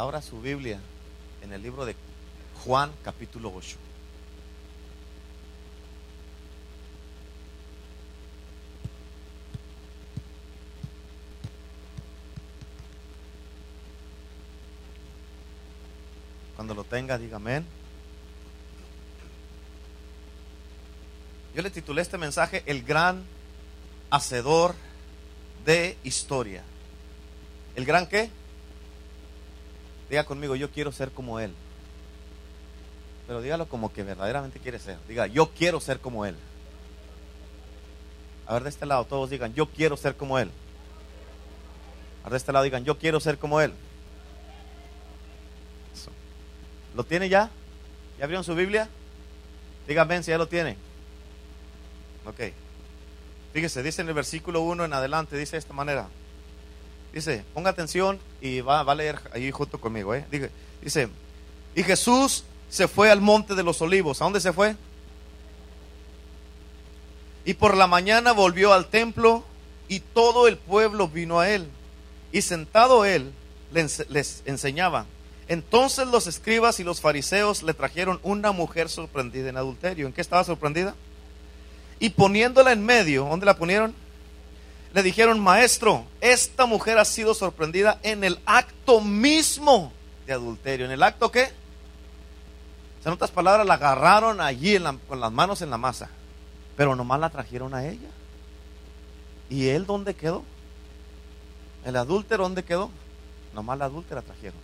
ahora su Biblia en el libro de Juan capítulo 8. Cuando lo tenga, diga amén. Yo le titulé este mensaje El gran hacedor de historia. ¿El gran qué? Diga conmigo, yo quiero ser como Él. Pero dígalo como que verdaderamente quiere ser. Diga, yo quiero ser como Él. A ver, de este lado, todos digan, yo quiero ser como Él. A ver, de este lado digan, yo quiero ser como Él. ¿Lo tiene ya? ¿Ya abrieron su Biblia? Díganme si ya lo tiene. Ok. Fíjese, dice en el versículo 1 en adelante, dice de esta manera. Dice, ponga atención y va, a leer ahí junto conmigo. ¿eh? Dice, dice, y Jesús se fue al monte de los olivos. ¿A dónde se fue? Y por la mañana volvió al templo y todo el pueblo vino a él. Y sentado él les, les enseñaba. Entonces los escribas y los fariseos le trajeron una mujer sorprendida en adulterio. ¿En qué estaba sorprendida? Y poniéndola en medio, ¿dónde la ponieron? Le dijeron, maestro, esta mujer ha sido sorprendida en el acto mismo de adulterio. ¿En el acto qué? En otras palabras, la agarraron allí con las manos en la masa. Pero nomás la trajeron a ella. ¿Y él dónde quedó? ¿El adúltero dónde quedó? Nomás la adúltera trajeron.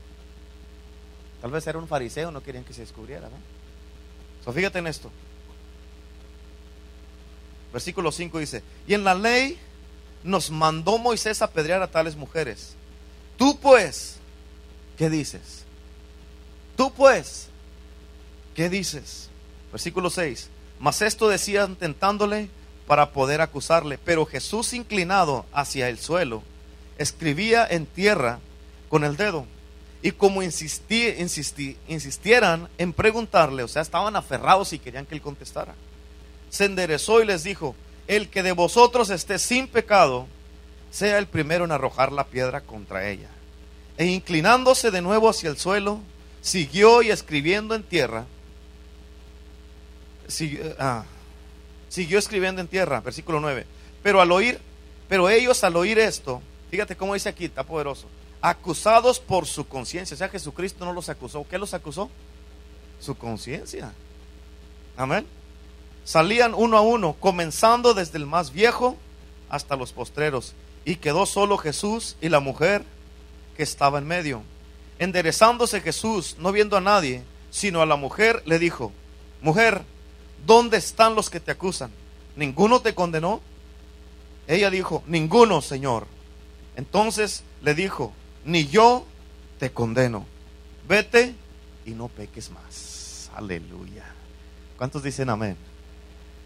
Tal vez era un fariseo, no querían que se descubriera, ¿no? Fíjate en esto. Versículo 5 dice, y en la ley nos mandó Moisés a apedrear a tales mujeres. Tú pues, ¿qué dices? Tú pues, ¿qué dices? Versículo 6. Mas esto decían tentándole para poder acusarle. Pero Jesús inclinado hacia el suelo, escribía en tierra con el dedo. Y como insistí, insistí- insistieran en preguntarle, o sea, estaban aferrados y querían que él contestara, se enderezó y les dijo, el que de vosotros esté sin pecado, sea el primero en arrojar la piedra contra ella. E inclinándose de nuevo hacia el suelo, siguió y escribiendo en tierra, siguió, ah, siguió escribiendo en tierra, versículo 9. Pero al oír, pero ellos al oír esto, fíjate cómo dice aquí, está poderoso, acusados por su conciencia, o sea, Jesucristo no los acusó, ¿qué los acusó? Su conciencia. Amén. Salían uno a uno, comenzando desde el más viejo hasta los postreros, y quedó solo Jesús y la mujer que estaba en medio. Enderezándose Jesús, no viendo a nadie, sino a la mujer, le dijo, mujer, ¿dónde están los que te acusan? ¿Ninguno te condenó? Ella dijo, ninguno, Señor. Entonces le dijo, ni yo te condeno. Vete y no peques más. Aleluya. ¿Cuántos dicen amén?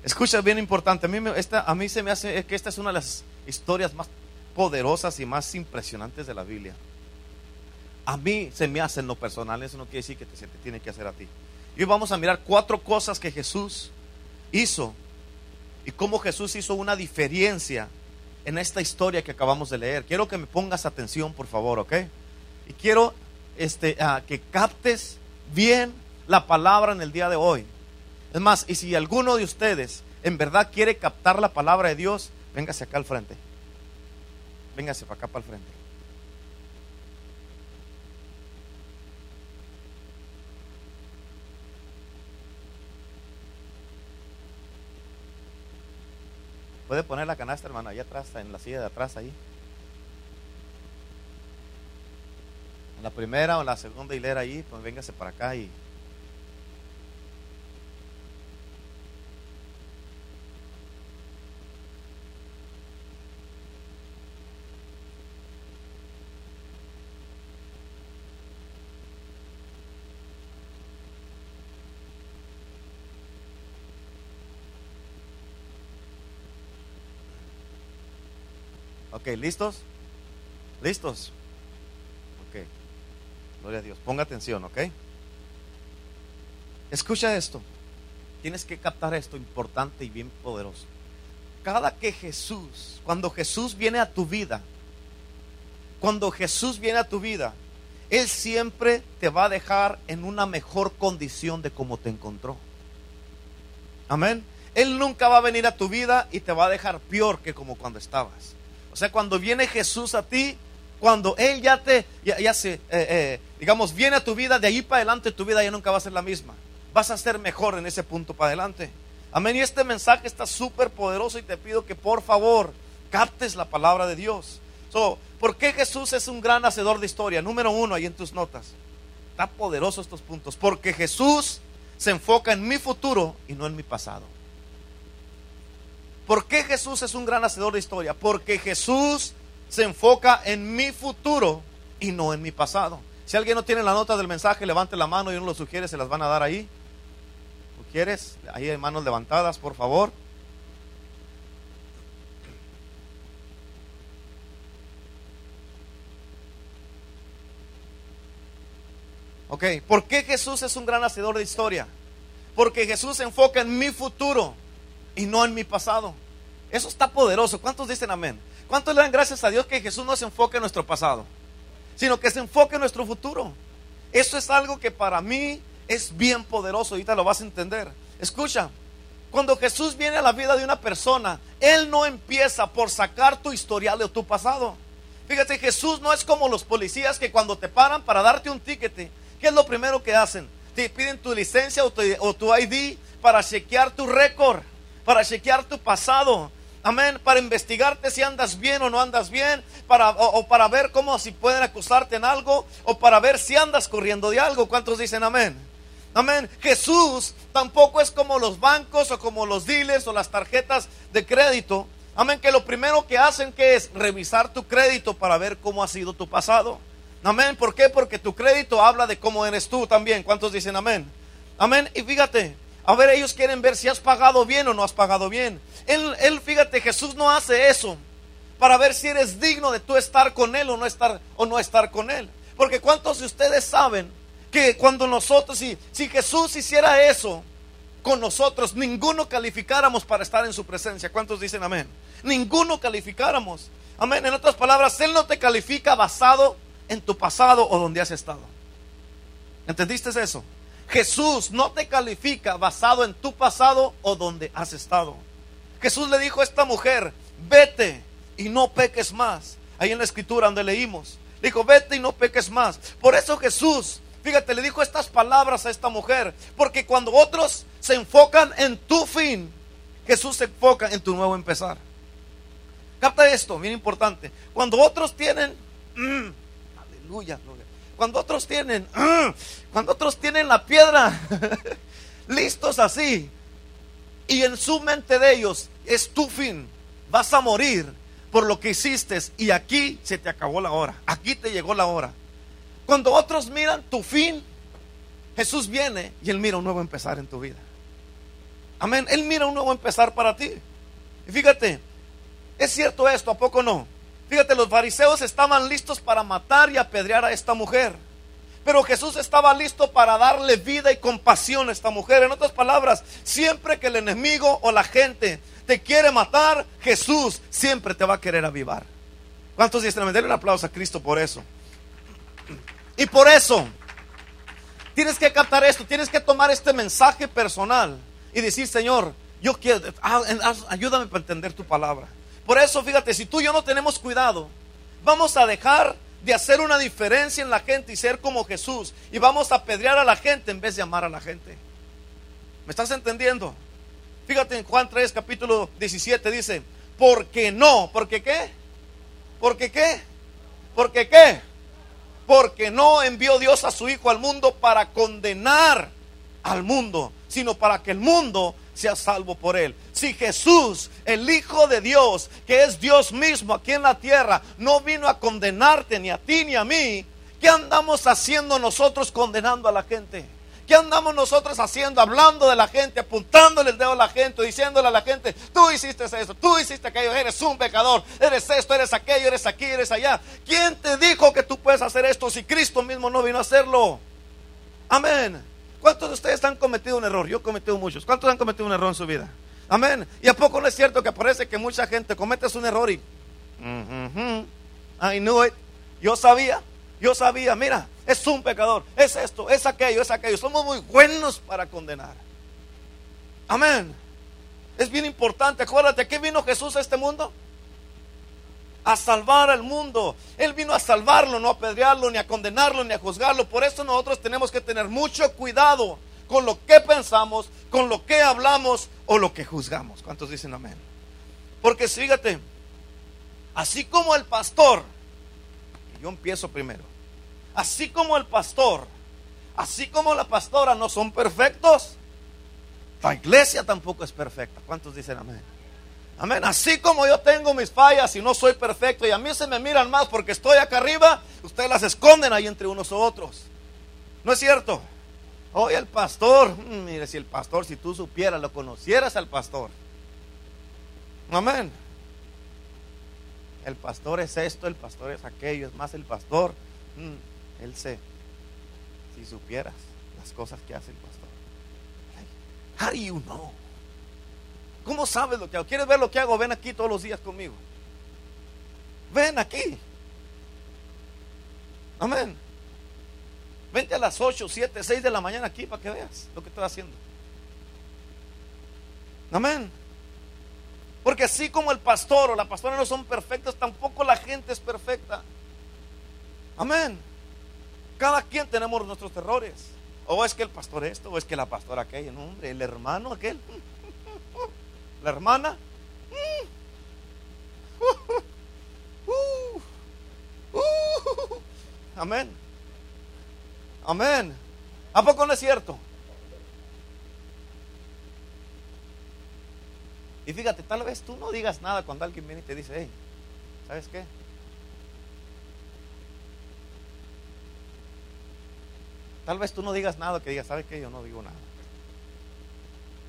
Escucha, bien importante. A mí, me- esta, a mí se me hace que esta es una de las historias más poderosas y más impresionantes de la Biblia. A mí se me hace en lo personal, eso no quiere decir que se te tiene que hacer a ti. Y hoy vamos a mirar cuatro cosas que Jesús hizo y cómo Jesús hizo una diferencia en esta historia que acabamos de leer. Quiero que me pongas atención, por favor, ¿ok? Y quiero este, que captes bien la palabra en el día de hoy. Es más, y si alguno de ustedes en verdad quiere captar la palabra de Dios, véngase acá al frente. Véngase para acá para el frente. Puede poner la canasta, hermano, allá atrás, en la silla de atrás, ahí. En la primera o en la segunda hilera ahí, pues véngase para acá y Ok, ¿listos? ¿Listos? Ok. Gloria a Dios. Ponga atención, ¿ok? Escucha esto. Tienes que captar esto importante y bien poderoso. Cada que Jesús, cuando Jesús viene a tu vida, cuando Jesús viene a tu vida, Él siempre te va a dejar en una mejor condición de como te encontró. Amén. Él nunca va a venir a tu vida y te va a dejar peor que como cuando estabas. O sea, cuando viene Jesús a ti, cuando Él ya te, ya, se, eh, eh, digamos, viene a tu vida, de ahí para adelante tu vida ya nunca va a ser la misma. Vas a ser mejor en ese punto para adelante. Amén. Y este mensaje está súper poderoso y te pido que por favor captes la palabra de Dios. So, ¿Por qué Jesús es un gran hacedor de historia? Número uno, ahí en tus notas. Está poderoso estos puntos. Porque Jesús se enfoca en mi futuro y no en mi pasado. ¿Por qué Jesús es un gran hacedor de historia? Porque Jesús se enfoca en mi futuro y no en mi pasado. Si alguien no tiene la nota del mensaje, levante la mano y uno lo sugiere, se las van a dar ahí. ¿Tú quieres? Ahí hay manos levantadas, por favor. Ok, ¿por qué Jesús es un gran hacedor de historia? Porque Jesús se enfoca en mi futuro y no en mi pasado. Eso está poderoso. ¿Cuántos dicen amén? ¿Cuántos le dan gracias a Dios que Jesús no se enfoque en nuestro pasado, sino que se enfoque en nuestro futuro? Eso es algo que para mí es bien poderoso. Ahorita lo vas a entender. Escucha, cuando Jesús viene a la vida de una persona, Él no empieza por sacar tu historial de tu pasado. Fíjate, Jesús no es como los policías que cuando te paran para darte un ticket, ¿Qué es lo primero que hacen? Te piden tu licencia o tu, ID para chequear tu récord, para chequear tu pasado. Amén. Para investigarte si andas bien o no andas bien. Para, o, para ver cómo si pueden acusarte en algo. O para ver si andas corriendo de algo. ¿Cuántos dicen amén? Amén. Jesús tampoco es como los bancos o como los dealers o las tarjetas de crédito. Amén. Que lo primero que hacen que es revisar tu crédito para ver cómo ha sido tu pasado. Amén. ¿Por qué? Porque tu crédito habla de cómo eres tú también. ¿Cuántos dicen amén? Amén. Y fíjate, a ver, ellos quieren ver si has pagado bien o no has pagado bien. Él, él, fíjate, Jesús no hace eso para ver si eres digno de tú estar con Él o no estar, o no estar con Él. Porque ¿cuántos de ustedes saben que cuando nosotros, si, si Jesús hiciera eso con nosotros, ninguno calificáramos para estar en su presencia? ¿Cuántos dicen amén? Ninguno calificáramos. Amén. En otras palabras, Él no te califica basado en tu pasado o donde has estado. ¿Entendiste eso? Jesús no te califica basado en tu pasado o donde has estado. Jesús le dijo a esta mujer, vete y no peques más. Ahí en la escritura donde leímos, dijo, vete y no peques más. Por eso Jesús, fíjate, le dijo estas palabras a esta mujer, porque cuando otros se enfocan en tu fin, Jesús se enfoca en tu nuevo empezar. Capta esto, bien importante. Cuando otros tienen mm, cuando otros tienen, cuando otros tienen la piedra listos así, y en su mente de ellos es tu fin, vas a morir por lo que hiciste y aquí se te acabó la hora, aquí te llegó la hora. Cuando otros miran tu fin, Jesús viene y Él mira un nuevo empezar en tu vida. Amén. Él mira un nuevo empezar para ti. Y fíjate, es cierto esto, ¿a poco no? Fíjate, los fariseos estaban listos para matar y apedrear a esta mujer. Pero Jesús estaba listo para darle vida y compasión a esta mujer. En otras palabras, siempre que el enemigo o la gente te quiere matar, Jesús siempre te va a querer avivar. ¿Cuántos dicen? Denle un aplauso a Cristo por eso. Y por eso, tienes que captar esto, tienes que tomar este mensaje personal y decir, Señor, yo quiero, ayúdame para entender tu palabra. Por eso, fíjate, si tú y yo no tenemos cuidado, vamos a dejar de hacer una diferencia en la gente y ser como Jesús. Y vamos a apedrear a la gente en vez de amar a la gente. ¿Me estás entendiendo? Fíjate en Juan 3, capítulo 17, dice, porque no, porque qué? ¿Porque qué? ¿Porque qué? Porque no envió Dios a su Hijo al mundo para condenar al mundo, sino para que el mundo sea salvo por él. Si Jesús, el Hijo de Dios, que es Dios mismo aquí en la tierra, no vino a condenarte ni a ti ni a mí, ¿qué andamos haciendo nosotros condenando a la gente? ¿Qué andamos nosotros haciendo? Hablando de la gente, apuntándole el dedo a la gente, diciéndole a la gente, tú hiciste eso, tú hiciste aquello, eres un pecador, eres esto, eres aquello, eres aquí, eres allá. ¿Quién te dijo que tú puedes hacer esto si Cristo mismo no vino a hacerlo? Amén. ¿Cuántos de ustedes han cometido un error? Yo he cometido muchos. ¿Cuántos han cometido un error en su vida? Amén. ¿Y a poco no es cierto que parece que mucha gente comete un error y... I knew it. Yo sabía. Yo sabía, mira, es un pecador, es esto, es aquello, es aquello. Somos muy buenos para condenar. Amén. Es bien importante. Acuérdate, ¿qué vino Jesús a este mundo? A salvar al mundo. Él vino a salvarlo, no a apedrearlo, ni a condenarlo, ni a juzgarlo. Por eso nosotros tenemos que tener mucho cuidado con lo que pensamos, con lo que hablamos o lo que juzgamos. ¿Cuántos dicen amén? Porque fíjate, así como el pastor, yo empiezo primero, así como el pastor, así como la pastora no son perfectos, la iglesia tampoco es perfecta. ¿Cuántos dicen amén? Amén. Así como yo tengo mis fallas y no soy perfecto y a mí se me miran más porque estoy acá arriba, ustedes las esconden ahí entre unos u otros. ¿No es cierto? Oye, el pastor, mm, mire, si el pastor, si tú supieras, lo conocieras al pastor. Amén. El pastor es esto, el pastor es aquello, es más el pastor. Mm, él sé, si supieras las cosas que hace el pastor. How do you know? ¿Cómo sabes lo que hago? ¿Quieres ver lo que hago? Ven aquí todos los días conmigo. Ven aquí. Amén. Vente a las 8, 7, 6 de la mañana aquí para que veas lo que estoy haciendo. Amén. Porque así como el pastor o la pastora no son perfectos, tampoco la gente es perfecta. Amén. Cada quien tenemos nuestros errores. O es que el pastor esto, o es que la pastora aquella. No, hombre, el hermano aquel. La hermana. Amén. Amén. ¿A poco no es cierto? Y fíjate, tal vez tú no digas nada cuando alguien viene y te dice, hey, ¿sabes qué? Tal vez tú no digas nada que digas, ¿sabes qué? Yo no digo nada.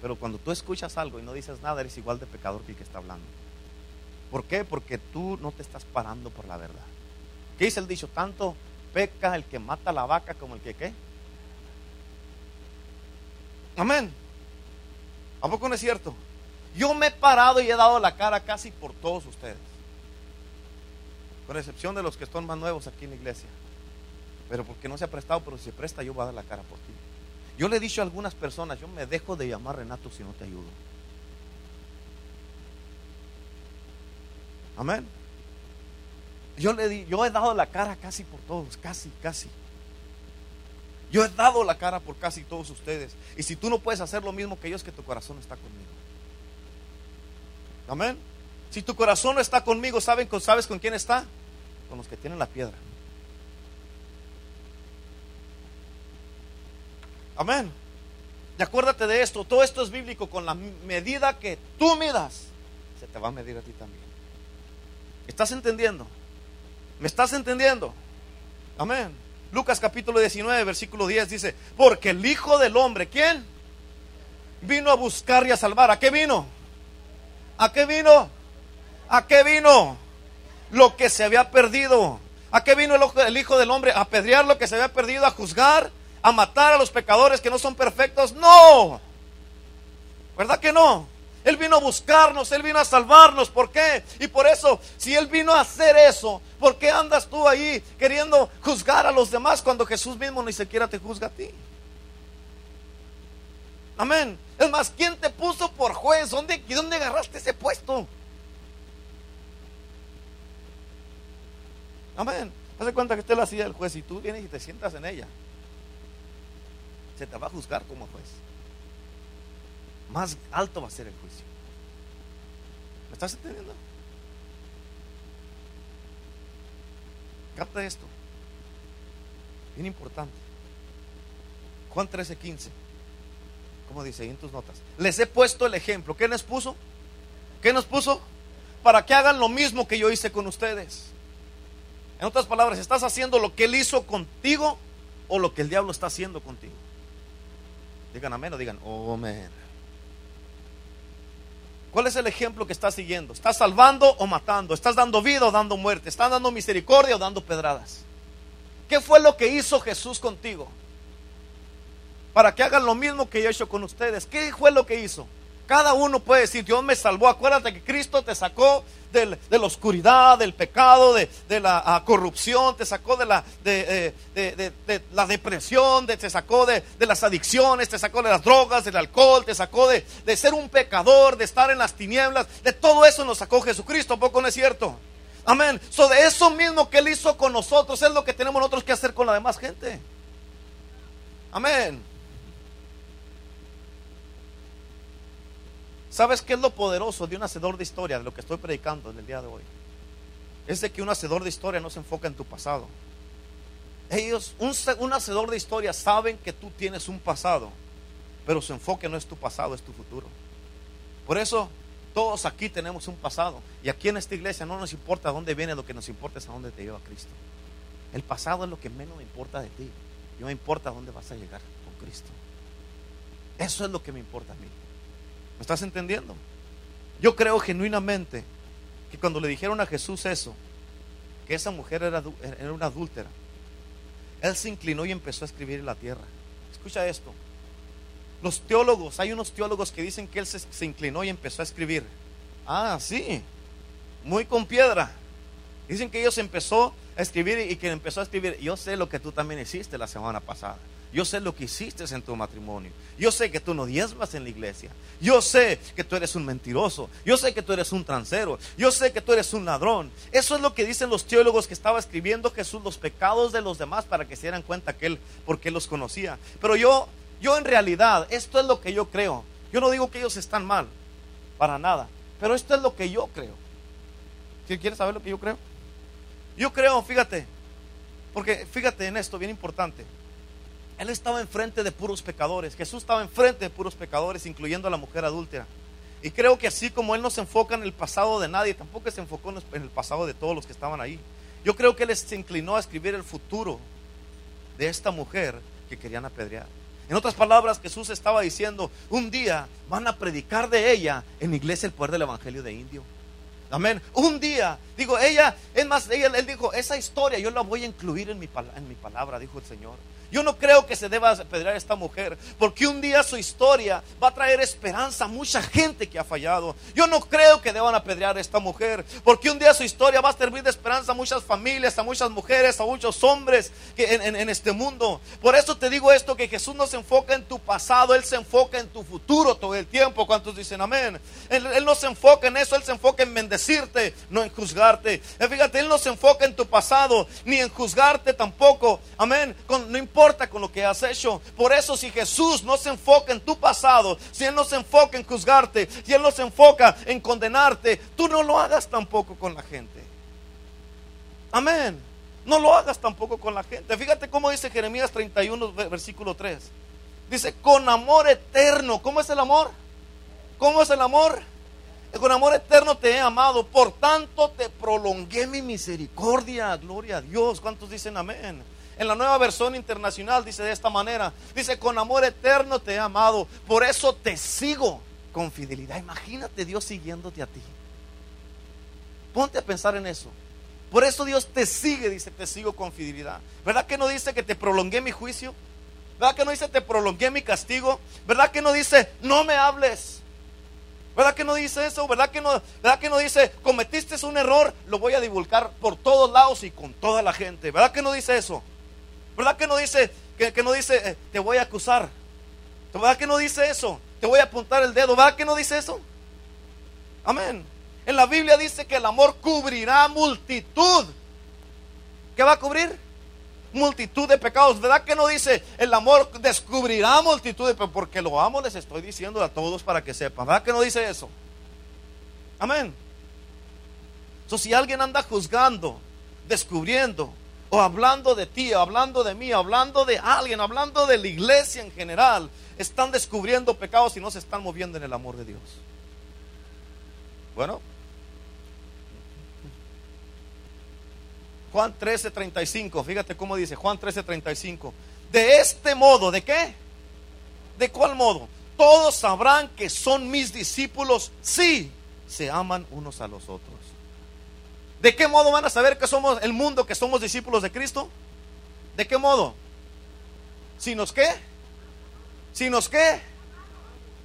Pero cuando tú escuchas algo y no dices nada, eres igual de pecador que el que está hablando. ¿Por qué? Porque tú no te estás parando por la verdad. ¿Qué dice el dicho? Tanto peca el que mata la vaca como el que qué. Amén. ¿A poco no es cierto? Yo me he parado y he dado la cara casi por todos ustedes. Con excepción de los que están más nuevos aquí en la iglesia. Pero porque no se ha prestado, pero si se presta, yo voy a dar la cara por ti. Yo le he dicho a algunas personas, yo me dejo de llamar Renato si no te ayudo. Amén. Yo, le di, yo he dado la cara casi por todos, casi, casi. Yo he dado la cara por casi todos ustedes. Y si tú no puedes hacer lo mismo que es que tu corazón está conmigo. Amén. Si tu corazón no está conmigo, ¿saben, ¿sabes con quién está? Con los que tienen la piedra. Amén. Y acuérdate de esto, todo esto es bíblico, con la medida que tú midas, se te va a medir a ti también. ¿Estás entendiendo? ¿Me estás entendiendo? Amén. Lucas capítulo 19, versículo 10 dice, porque el Hijo del Hombre, ¿quién? Vino a buscar y a salvar. ¿A qué vino? ¿A qué vino? ¿A qué vino? Lo que se había perdido. ¿A qué vino el, Hijo del Hombre? A apedrear lo que se había perdido, a juzgar, a matar a los pecadores que no son perfectos. No. ¿Verdad que no? Él vino a buscarnos, Él vino a salvarnos. ¿Por qué? Y por eso, si Él vino a hacer eso, ¿por qué andas tú ahí queriendo juzgar a los demás cuando Jesús mismo ni siquiera te juzga a ti? Amén. Es más, ¿quién te puso por juez? ¿Dónde, dónde agarraste ese puesto? Amén. Haz cuenta que usted la silla del juez y tú vienes y te sientas en ella. Te va a juzgar como juez más alto va a ser el juicio. ¿Me estás entendiendo? Capta esto. Bien importante. Juan 13, 15. Como dice ahí en tus notas. Les he puesto el ejemplo. ¿Qué les puso? ¿Qué nos puso? Para que hagan lo mismo que yo hice con ustedes. En otras palabras, ¿estás haciendo lo que él hizo contigo o lo que el diablo está haciendo contigo? Digan amén o digan, oh, amén. ¿Cuál es el ejemplo que estás siguiendo? ¿Estás salvando o matando? ¿Estás dando vida o dando muerte? ¿Estás dando misericordia o dando pedradas? ¿Qué fue lo que hizo Jesús contigo? Para que hagan lo mismo que yo he hecho con ustedes. ¿Qué fue lo que hizo? Cada uno puede decir, Dios me salvó. Acuérdate que Cristo te sacó de la oscuridad, del pecado, de, la ah, corrupción, te sacó de la, la depresión, te sacó de, las adicciones, te sacó de las drogas, del alcohol, te sacó de, ser un pecador, de estar en las tinieblas. De todo eso nos sacó Jesucristo, poco no es cierto? Amén. So de eso mismo que Él hizo con nosotros es lo que tenemos nosotros que hacer con la demás gente. Amén. ¿Sabes qué es lo poderoso de un hacedor de historia, de lo que estoy predicando en el día de hoy? Es de que un hacedor de historia no se enfoca en tu pasado. Ellos, un, un hacedor de historia, saben que tú tienes un pasado, pero su enfoque no es tu pasado, es tu futuro. Por eso todos aquí tenemos un pasado. Y aquí en esta iglesia no nos importa dónde viene, lo que nos importa es a dónde te lleva Cristo. El pasado es lo que menos me importa de ti. No me importa a dónde vas a llegar con Cristo. Eso es lo que me importa a mí. ¿Me estás entendiendo? Yo creo genuinamente que cuando le dijeron a Jesús eso, que esa mujer era, era una adúltera, él se inclinó y empezó a escribir en la tierra. Escucha esto. Los teólogos, hay unos teólogos que dicen que él se, inclinó y empezó a escribir. Ah, sí, muy con piedra. Dicen que ellos empezó a escribir y que empezó a escribir. Yo sé lo que tú también hiciste la semana pasada. Yo sé lo que hiciste en tu matrimonio. Yo sé que tú no diezmas en la iglesia. Yo sé que tú eres un mentiroso. Yo sé que tú eres un transero. Yo sé que tú eres un ladrón. Eso es lo que dicen los teólogos que estaba escribiendo Jesús, los pecados de los demás para que se dieran cuenta que él, porque los conocía. Pero yo, yo en realidad, esto es lo que yo creo. Yo no digo que ellos están mal, para nada. Pero esto es lo que yo creo. ¿Quieres saber lo que yo creo? Yo creo, fíjate, porque fíjate en esto, bien importante. Él estaba enfrente de puros pecadores. Jesús estaba enfrente de puros pecadores, incluyendo a la mujer adúltera. Y creo que así como Él no se enfoca en el pasado de nadie, tampoco se enfocó en el pasado de todos los que estaban ahí. Yo creo que Él se inclinó a escribir el futuro de esta mujer que querían apedrear. En otras palabras, Jesús estaba diciendo, un día van a predicar de ella en iglesia el poder del Evangelio de Indio. Amén. Un día, digo, ella, es más, ella, él dijo, esa historia yo la voy a incluir en mi, en mi palabra, dijo el Señor. Yo no creo que se deba apedrear a esta mujer, porque un día su historia va a traer esperanza a mucha gente que ha fallado. Yo no creo que deban apedrear a esta mujer, porque un día su historia va a servir de esperanza a muchas familias, a muchas mujeres, a muchos hombres que en, este mundo. Por eso te digo esto, que Jesús no se enfoca en tu pasado, Él se enfoca en tu futuro todo el tiempo. ¿Cuántos dicen amén? Él, no se enfoca en eso, Él se enfoca en bendecirte, no en juzgarte. Eh, fíjate, Él no se enfoca en tu pasado, ni en juzgarte tampoco. Amén. no importa importa con lo que has hecho. Por eso si Jesús no se enfoca en tu pasado, si Él no se enfoca en juzgarte, si Él no se enfoca en condenarte, tú no lo hagas tampoco con la gente. Amén. No lo hagas tampoco con la gente. Fíjate cómo dice Jeremías 31, versículo 3. Dice, con amor eterno. ¿Cómo es el amor? ¿Cómo es el amor? Con amor eterno te he amado, por tanto te prolongué mi misericordia. Gloria a Dios. ¿Cuántos dicen amén? En la nueva versión internacional dice de esta manera, dice, con amor eterno te he amado, por eso te sigo con fidelidad. Imagínate Dios siguiéndote a ti. Ponte a pensar en eso. Por eso Dios te sigue, dice, te sigo con fidelidad. ¿Verdad que no dice que te prolongué mi juicio? ¿Verdad que no dice te prolongué mi castigo? ¿Verdad que no dice no me hables? ¿Verdad que no dice eso? ¿Verdad que no, ¿Verdad que no dice cometiste un error? Lo voy a divulgar por todos lados y con toda la gente. ¿Verdad que no dice eso? ¿Verdad que no dice, que, no dice, eh, te voy a acusar? ¿Verdad que no dice eso? Te voy a apuntar el dedo. ¿Verdad que no dice eso? Amén. En la Biblia dice que el amor cubrirá multitud. ¿Qué va a cubrir? Multitud de pecados. ¿Verdad que no dice el amor descubrirá multitud de pecados? Porque lo amo, les estoy diciendo a todos para que sepan. ¿Verdad que no dice eso? Amén. Entonces, si alguien anda juzgando, descubriendo, o hablando de ti, hablando de mí, hablando de alguien, hablando de la iglesia en general, están descubriendo pecados y no se están moviendo en el amor de Dios. Bueno, Juan 13:35, fíjate cómo dice Juan 13:35. De este modo, ¿de qué? ¿De cuál modo? Todos sabrán que son mis discípulos si se aman unos a los otros. ¿De qué modo van a saber que somos el mundo, que somos discípulos de Cristo? ¿De qué modo? ¿Si nos qué? ¿Si nos qué?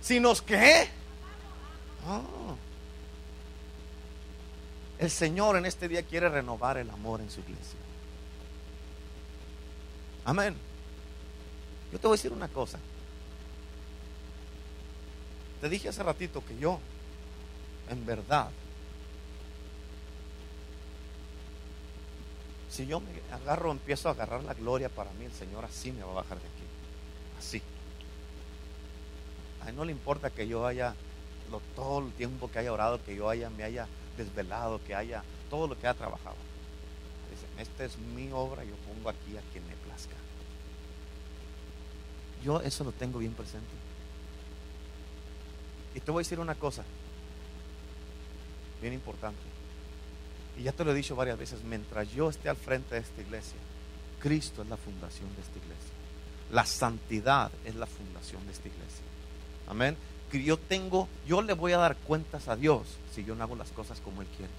¿Si nos qué? No. El Señor en este día quiere renovar el amor en su iglesia. Amén. Yo te voy a decir una cosa. Te dije hace ratito que yo, en verdad, si yo me agarro, empiezo a agarrar la gloria para mí, el Señor así me va a bajar de aquí. Así. A él no le importa que yo haya, lo, todo el tiempo que haya orado, que yo haya, me haya desvelado, que haya, todo lo que haya trabajado. Dice, esta es mi obra, yo pongo aquí a quien me plazca. Yo eso lo tengo bien presente. Y te voy a decir una cosa, bien importante. Y ya te lo he dicho varias veces, mientras yo esté al frente de esta iglesia, Cristo es la fundación de esta iglesia. La santidad es la fundación de esta iglesia. Amén. Que yo tengo, yo le voy a dar cuentas a Dios si yo no hago las cosas como Él quiere.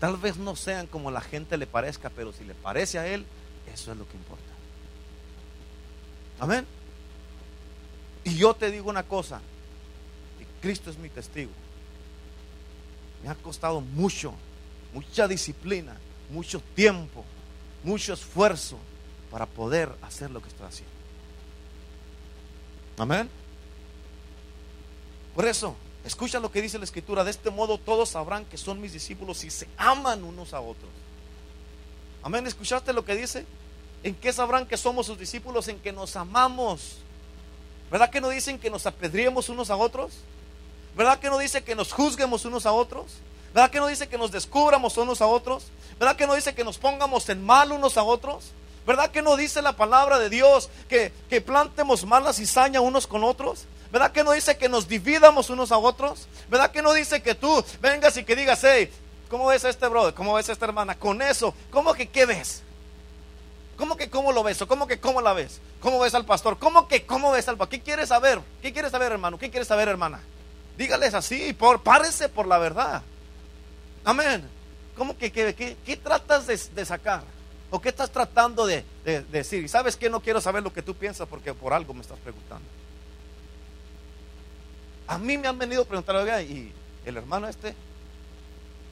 Tal vez no sean como la gente le parezca, pero si le parece a Él, eso es lo que importa. Amén. Y yo te digo una cosa, y Cristo es mi testigo. Me ha costado mucho, mucha disciplina, mucho tiempo, mucho esfuerzo para poder hacer lo que estoy haciendo. Amén. Por eso, escucha lo que dice la escritura. De este modo todos sabrán que son mis discípulos y se aman unos a otros. Amén. ¿Escuchaste lo que dice? ¿En qué sabrán que somos sus discípulos? En que nos amamos. ¿Verdad que no dicen que nos apedriemos unos a otros? ¿Verdad que no dice que nos juzguemos unos a otros? ¿Verdad que no dice que nos descubramos unos a otros? ¿Verdad que no dice que nos pongamos en mal unos a otros? ¿Verdad que no dice la palabra de Dios que, que plantemos malas cizaña unos con otros? ¿Verdad que no dice que nos dividamos unos a otros? ¿Verdad que no dice que tú vengas y que digas, hey, ¿cómo ves a este brother? ¿Cómo ves a esta hermana? Con eso, ¿cómo que qué ves? ¿Cómo que cómo lo ves? ¿O cómo que cómo la ves? ¿Cómo ves al pastor? ¿Cómo que cómo ves al pastor? ¿Qué quieres saber? ¿Qué quieres saber, hermano? ¿Qué quieres saber, hermana? Dígales así, por, párese por la verdad. Amén. ¿Cómo que qué, tratas de, sacar? ¿O qué estás tratando de, de, decir? ¿Sabes que No quiero saber lo que tú piensas porque por algo me estás preguntando. A mí me han venido a preguntar, oiga, y el hermano este,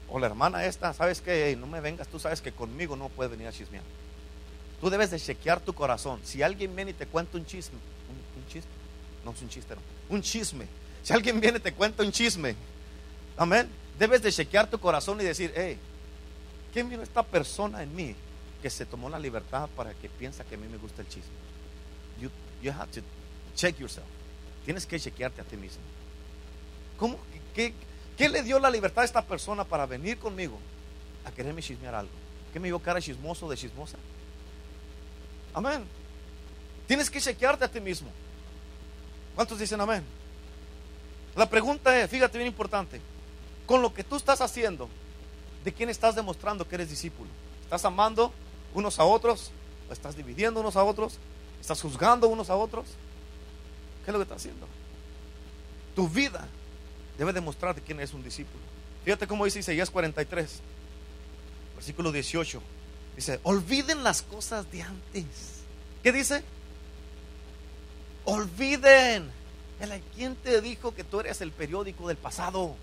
o la hermana esta, ¿sabes que No me vengas, tú sabes que conmigo no puedes venir a chismear. Tú debes de chequear tu corazón. Si alguien viene y te cuenta un chisme, un, chisme, no es un chiste, no, un chisme. Si alguien viene y te cuenta un chisme, amén, debes de chequear tu corazón y decir, hey, ¿quién vino esta persona en mí que se tomó la libertad para que piensa que a mí me gusta el chisme? You, have to check yourself. Tienes que chequearte a ti mismo. ¿Cómo? ¿Qué, ¿Qué le dio la libertad a esta persona para venir conmigo a quererme chismear algo? ¿Qué me dio cara chismoso de chismosa? Amén. Tienes que chequearte a ti mismo. ¿Cuántos dicen amén? La pregunta es, fíjate bien importante, con lo que tú estás haciendo, ¿de quién estás demostrando que eres discípulo? ¿Estás amando unos a otros? ¿O estás dividiendo unos a otros? ¿Estás juzgando unos a otros? ¿Qué es lo que estás haciendo? Tu vida debe demostrar de quién es un discípulo. Fíjate cómo dice Isaías 43, versículo 18. Dice, olviden las cosas de antes. ¿Qué dice? Olviden. ¿Quién te dijo que tú eres el periódico del pasado?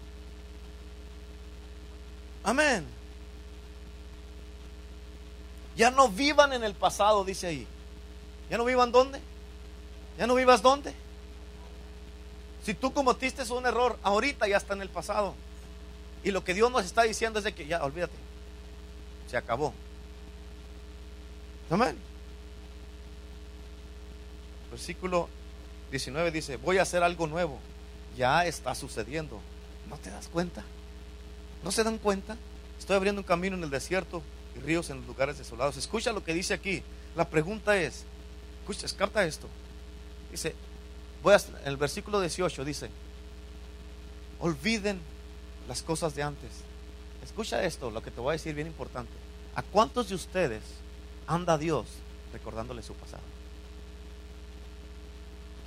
Amén. Ya no vivan en el pasado, dice ahí. ¿Ya no vivan dónde? ¿Ya no vivas dónde? Si tú cometiste un error, ahorita ya está en el pasado. Y lo que Dios nos está diciendo es de que ya, olvídate, se acabó. Amén. Versículo 19 dice, voy a hacer algo nuevo. Ya está sucediendo. ¿No te das cuenta? ¿No se dan cuenta? Estoy abriendo un camino en el desierto y ríos en lugares desolados. Escucha lo que dice aquí. La pregunta es, escucha, descarta esto. Dice, voy a, en el versículo 18 dice, olviden las cosas de antes. Escucha esto, lo que te voy a decir bien importante. ¿A cuántos de ustedes anda Dios recordándole su pasado?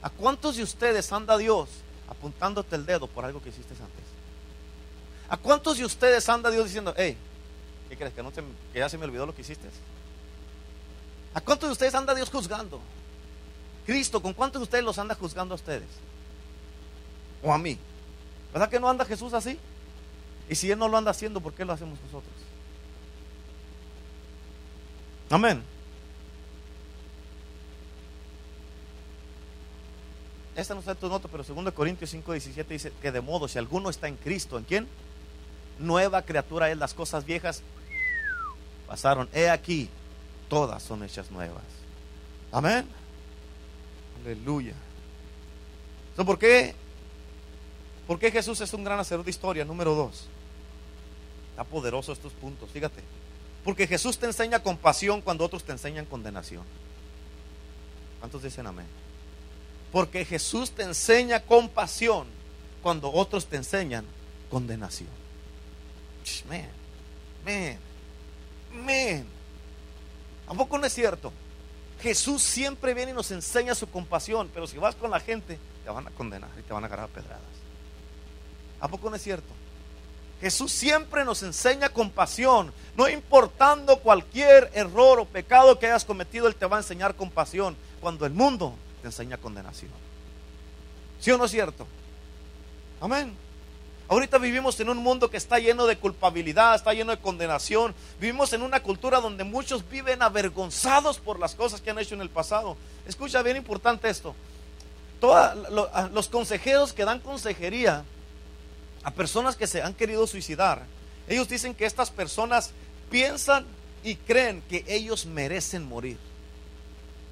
¿A cuántos de ustedes anda Dios apuntándote el dedo por algo que hiciste antes? ¿A cuántos de ustedes anda Dios diciendo, hey, ¿qué crees? ¿Que, no que ya se me olvidó lo que hiciste? ¿A cuántos de ustedes anda Dios juzgando? Cristo, ¿con cuántos de ustedes los anda juzgando a ustedes? ¿O a mí? ¿Verdad que no anda Jesús así? Y si Él no lo anda haciendo, ¿por qué lo hacemos nosotros? Amén. Esta no está en tu nota, pero 2 Corintios 5, 17 dice que de modo, si alguno está en Cristo, ¿en quién? Nueva criatura es, las cosas viejas pasaron. He aquí, todas son hechas nuevas. Amén. Aleluya. ¿Por qué? ¿Por qué Jesús es un gran hacedor de historia? Número dos. Está poderoso estos puntos, fíjate. Porque Jesús te enseña compasión cuando otros te enseñan condenación. ¿Cuántos dicen amén? Porque Jesús te enseña compasión cuando otros te enseñan condenación. Man, man, man. ¿A poco no es cierto? Jesús siempre viene y nos enseña su compasión, pero si vas con la gente, te van a condenar y te van a agarrar pedradas. ¿A poco no es cierto? Jesús siempre nos enseña compasión, no importando cualquier error o pecado que hayas cometido, Él te va a enseñar compasión, cuando el mundo te enseña condenación. ¿Sí o no es cierto? Amén. Ahorita vivimos en un mundo que está lleno de culpabilidad, está lleno de condenación. Vivimos en una cultura donde muchos viven avergonzados por las cosas que han hecho en el pasado. Escucha bien importante esto. Todos los consejeros que dan consejería a personas que se han querido suicidar, ellos dicen que estas personas piensan y creen que ellos merecen morir.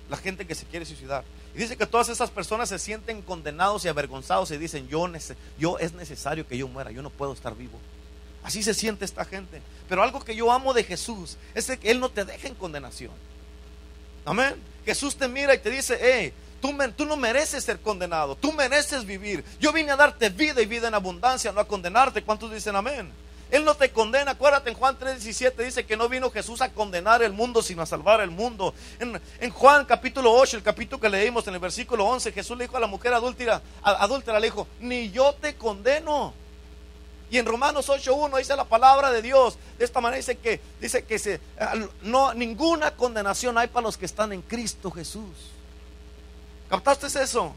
La gente que se quiere suicidar. Y dice que todas esas personas se sienten condenados y avergonzados y dicen, yo, es necesario que yo muera, yo no puedo estar vivo. Así se siente esta gente. Pero algo que yo amo de Jesús es que Él no te deja en condenación. Amén. Jesús te mira y te dice, hey, tú, tú no mereces ser condenado, tú mereces vivir. Yo vine a darte vida y vida en abundancia, no a condenarte. ¿Cuántos dicen amén? Él no te condena. Acuérdate, en Juan 3:17 dice que no vino Jesús a condenar el mundo, sino a salvar el mundo. En, Juan capítulo 8, el capítulo que leímos en el versículo 11, Jesús le dijo a la mujer adúltera, adúltera le dijo, ni yo te condeno. Y en Romanos 8.1 dice la palabra de Dios. De esta manera dice que, dice que se, no, ninguna condenación hay para los que están en Cristo Jesús. ¿Captaste eso?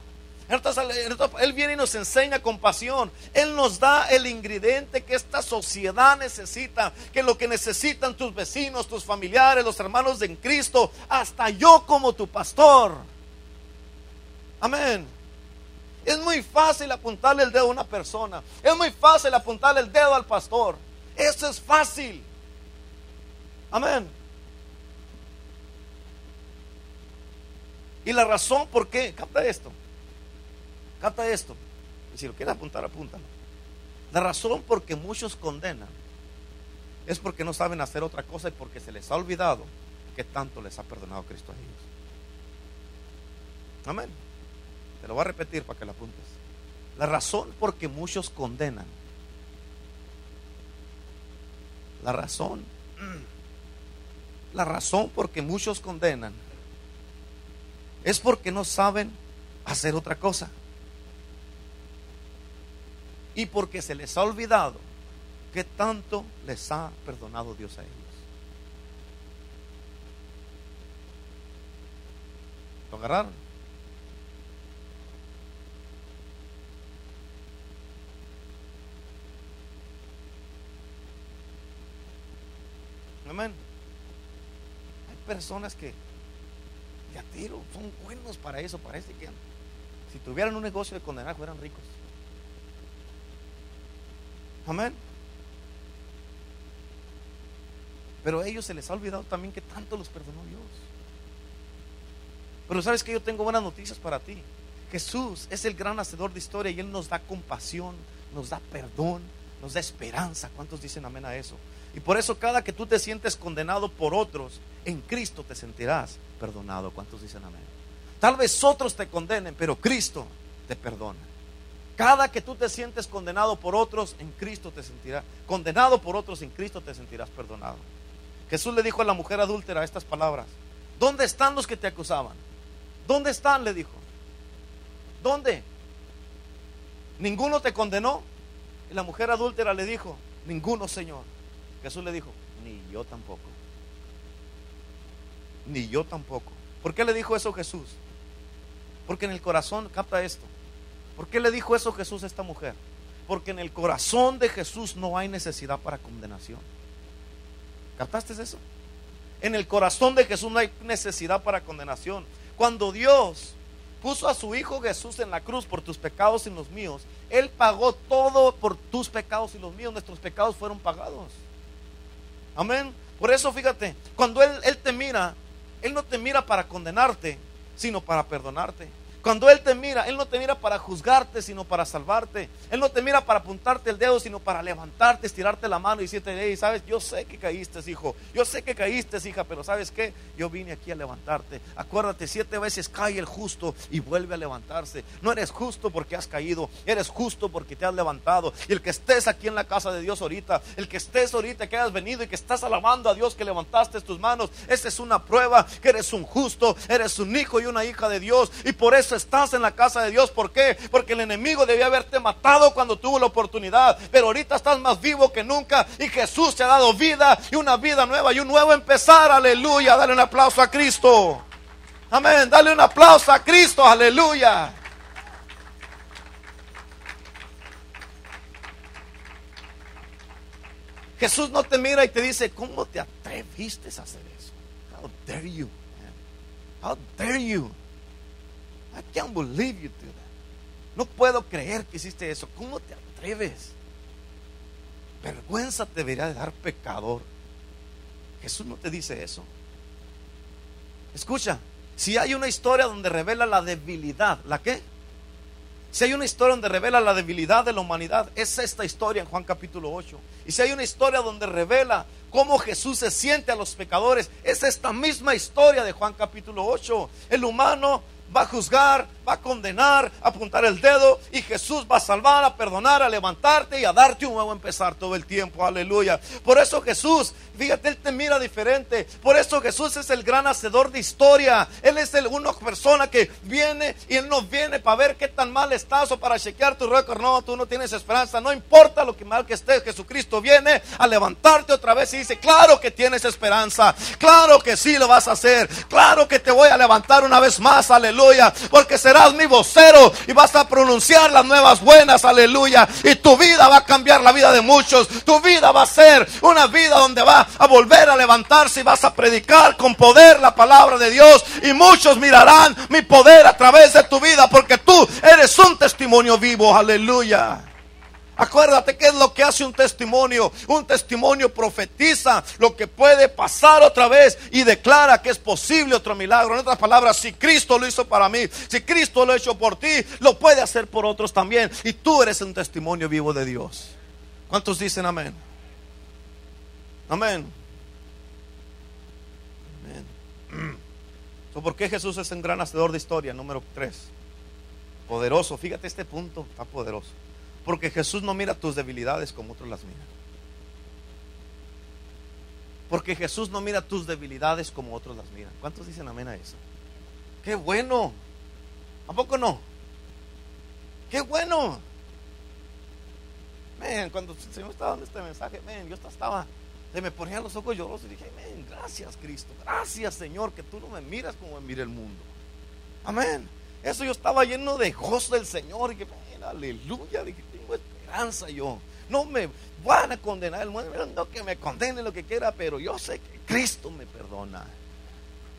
Él viene y nos enseña compasión. Él nos da el ingrediente que esta sociedad necesita, que lo que necesitan tus vecinos, tus familiares, los hermanos de Cristo, hasta yo como tu pastor. Amén. Es muy fácil apuntarle el dedo a una persona. Es muy fácil apuntarle el dedo al pastor. Eso es fácil. Amén. Y la razón por qué, capta esto. Capta esto. si lo quieres apuntar, apúntalo. La razón por que muchos condenan es porque no saben hacer otra cosa y porque se les ha olvidado que tanto les ha perdonado Cristo a ellos. Amén. Te lo voy a repetir para que lo apuntes. La razón por que muchos condenan. La razón. La razón por que muchos condenan es porque no saben hacer otra cosa y porque se les ha olvidado que tanto les ha perdonado Dios a ellos. ¿Lo agarraron? Amén. Hay personas que ya tiro, son buenos para eso, parece que si tuvieran un negocio de condenar fueran ricos. Amén. Pero a ellos se les ha olvidado también que tanto los perdonó Dios. Pero sabes que yo tengo buenas noticias para ti. Jesús es el gran hacedor de historia y Él nos da compasión, nos da perdón, nos da esperanza. ¿Cuántos dicen amén a eso? Y por eso cada que tú te sientes condenado por otros, en Cristo te sentirás perdonado. ¿Cuántos dicen amén? Tal vez otros te condenen, pero Cristo te perdona. Cada que tú te sientes condenado por otros, en Cristo te sentirás, condenado por otros, en Cristo te sentirás perdonado. Jesús le dijo a la mujer adúltera estas palabras. ¿Dónde están los que te acusaban? ¿Dónde están? Le dijo. ¿Dónde? ¿Ninguno te condenó? Y la mujer adúltera le dijo, ninguno, Señor. Jesús le dijo, ni yo tampoco. Ni yo tampoco. ¿Por qué le dijo eso Jesús? Porque en el corazón capta esto. ¿Por qué le dijo eso Jesús a esta mujer? Porque en el corazón de Jesús no hay necesidad para condenación. ¿Captaste eso? En el corazón de Jesús no hay necesidad para condenación. Cuando Dios puso a su Hijo Jesús en la cruz por tus pecados y los míos, Él pagó todo por tus pecados y los míos. Nuestros pecados fueron pagados. Amén. Por eso fíjate, cuando Él, él te mira, Él no te mira para condenarte, sino para perdonarte. Cuando Él te mira, Él no te mira para juzgarte, sino para salvarte. Él no te mira para apuntarte el dedo, sino para levantarte, estirarte la mano y decirte, hey, sabes, yo sé que caíste, hijo. Yo sé que caíste, hija, pero ¿sabes qué? Yo vine aquí a levantarte. Acuérdate, siete veces cae el justo y vuelve a levantarse. No eres justo porque has caído, eres justo porque te has levantado. Y el que estés aquí en la casa de Dios ahorita, el que estés ahorita, que has venido y que estás alabando a Dios, que levantaste tus manos, esa es una prueba que eres un justo, eres un hijo y una hija de Dios. Y por eso estás en la casa de Dios. ¿Por qué? Porque el enemigo debía haberte matado cuando tuvo la oportunidad. Pero ahorita estás más vivo que nunca y Jesús te ha dado vida y una vida nueva y un nuevo empezar. Aleluya. Dale un aplauso a Cristo. Amén. Dale un aplauso a Cristo. Aleluya. Jesús no te mira y te dice, ¿cómo te atreviste a hacer eso? How dare you? How dare you? I can't believe you do that. No puedo creer que hiciste eso. ¿Cómo te atreves? Vergüenza te debería de dar pecador. Jesús no te dice eso. Escucha, si hay una historia donde revela la debilidad, ¿la qué? Si hay una historia donde revela la debilidad de la humanidad, es esta historia en Juan capítulo 8. Y si hay una historia donde revela cómo Jesús se siente a los pecadores, es esta misma historia de Juan capítulo 8. El humano va a juzgar, va a condenar, a apuntar el dedo y Jesús va a salvar, a perdonar, a levantarte y a darte un nuevo empezar todo el tiempo. Aleluya. Por eso Jesús, fíjate, Él te mira diferente. Por eso Jesús es el gran hacedor de historia. Él es el una persona que viene y Él no viene para ver qué tan mal estás o para chequear tu récord. No, tú no tienes esperanza. No importa lo que mal que estés, Jesucristo viene a levantarte otra vez y dice, claro que tienes esperanza. Claro que sí lo vas a hacer. Claro que te voy a levantar una vez más. Aleluya. Porque será serás mi vocero y vas a pronunciar las nuevas buenas, aleluya. Y tu vida va a cambiar la vida de muchos. Tu vida va a ser una vida donde va a volver a levantarse y vas a predicar con poder la palabra de Dios. Y muchos mirarán mi poder a través de tu vida porque tú eres un testimonio vivo, aleluya. Acuérdate qué es lo que hace un testimonio. Un testimonio profetiza lo que puede pasar otra vez y declara que es posible otro milagro. En otras palabras, si Cristo lo hizo para mí, si Cristo lo ha hecho por ti, lo puede hacer por otros también. Y tú eres un testimonio vivo de Dios. ¿Cuántos dicen amén? Amén. Amén. ¿Por qué Jesús es un gran hacedor de historia? Número 3. Poderoso. Fíjate este punto, está poderoso. Porque Jesús no mira tus debilidades como otros las miran. Porque Jesús no mira tus debilidades como otros las miran. ¿Cuántos dicen amén a eso? Qué bueno. ¿A poco no? Qué bueno. Cuando el Señor estaba dando este mensaje, men, yo estaba, se me ponían los ojos llorosos y dije, men, gracias Cristo, gracias Señor, que tú no me miras como me mira el mundo. Amén. Eso yo estaba lleno de gozo del Señor y que, aleluya, dije, tengo esperanza yo. No me van a condenar el mundo, no que me condene lo que quiera, pero yo sé que Cristo me perdona.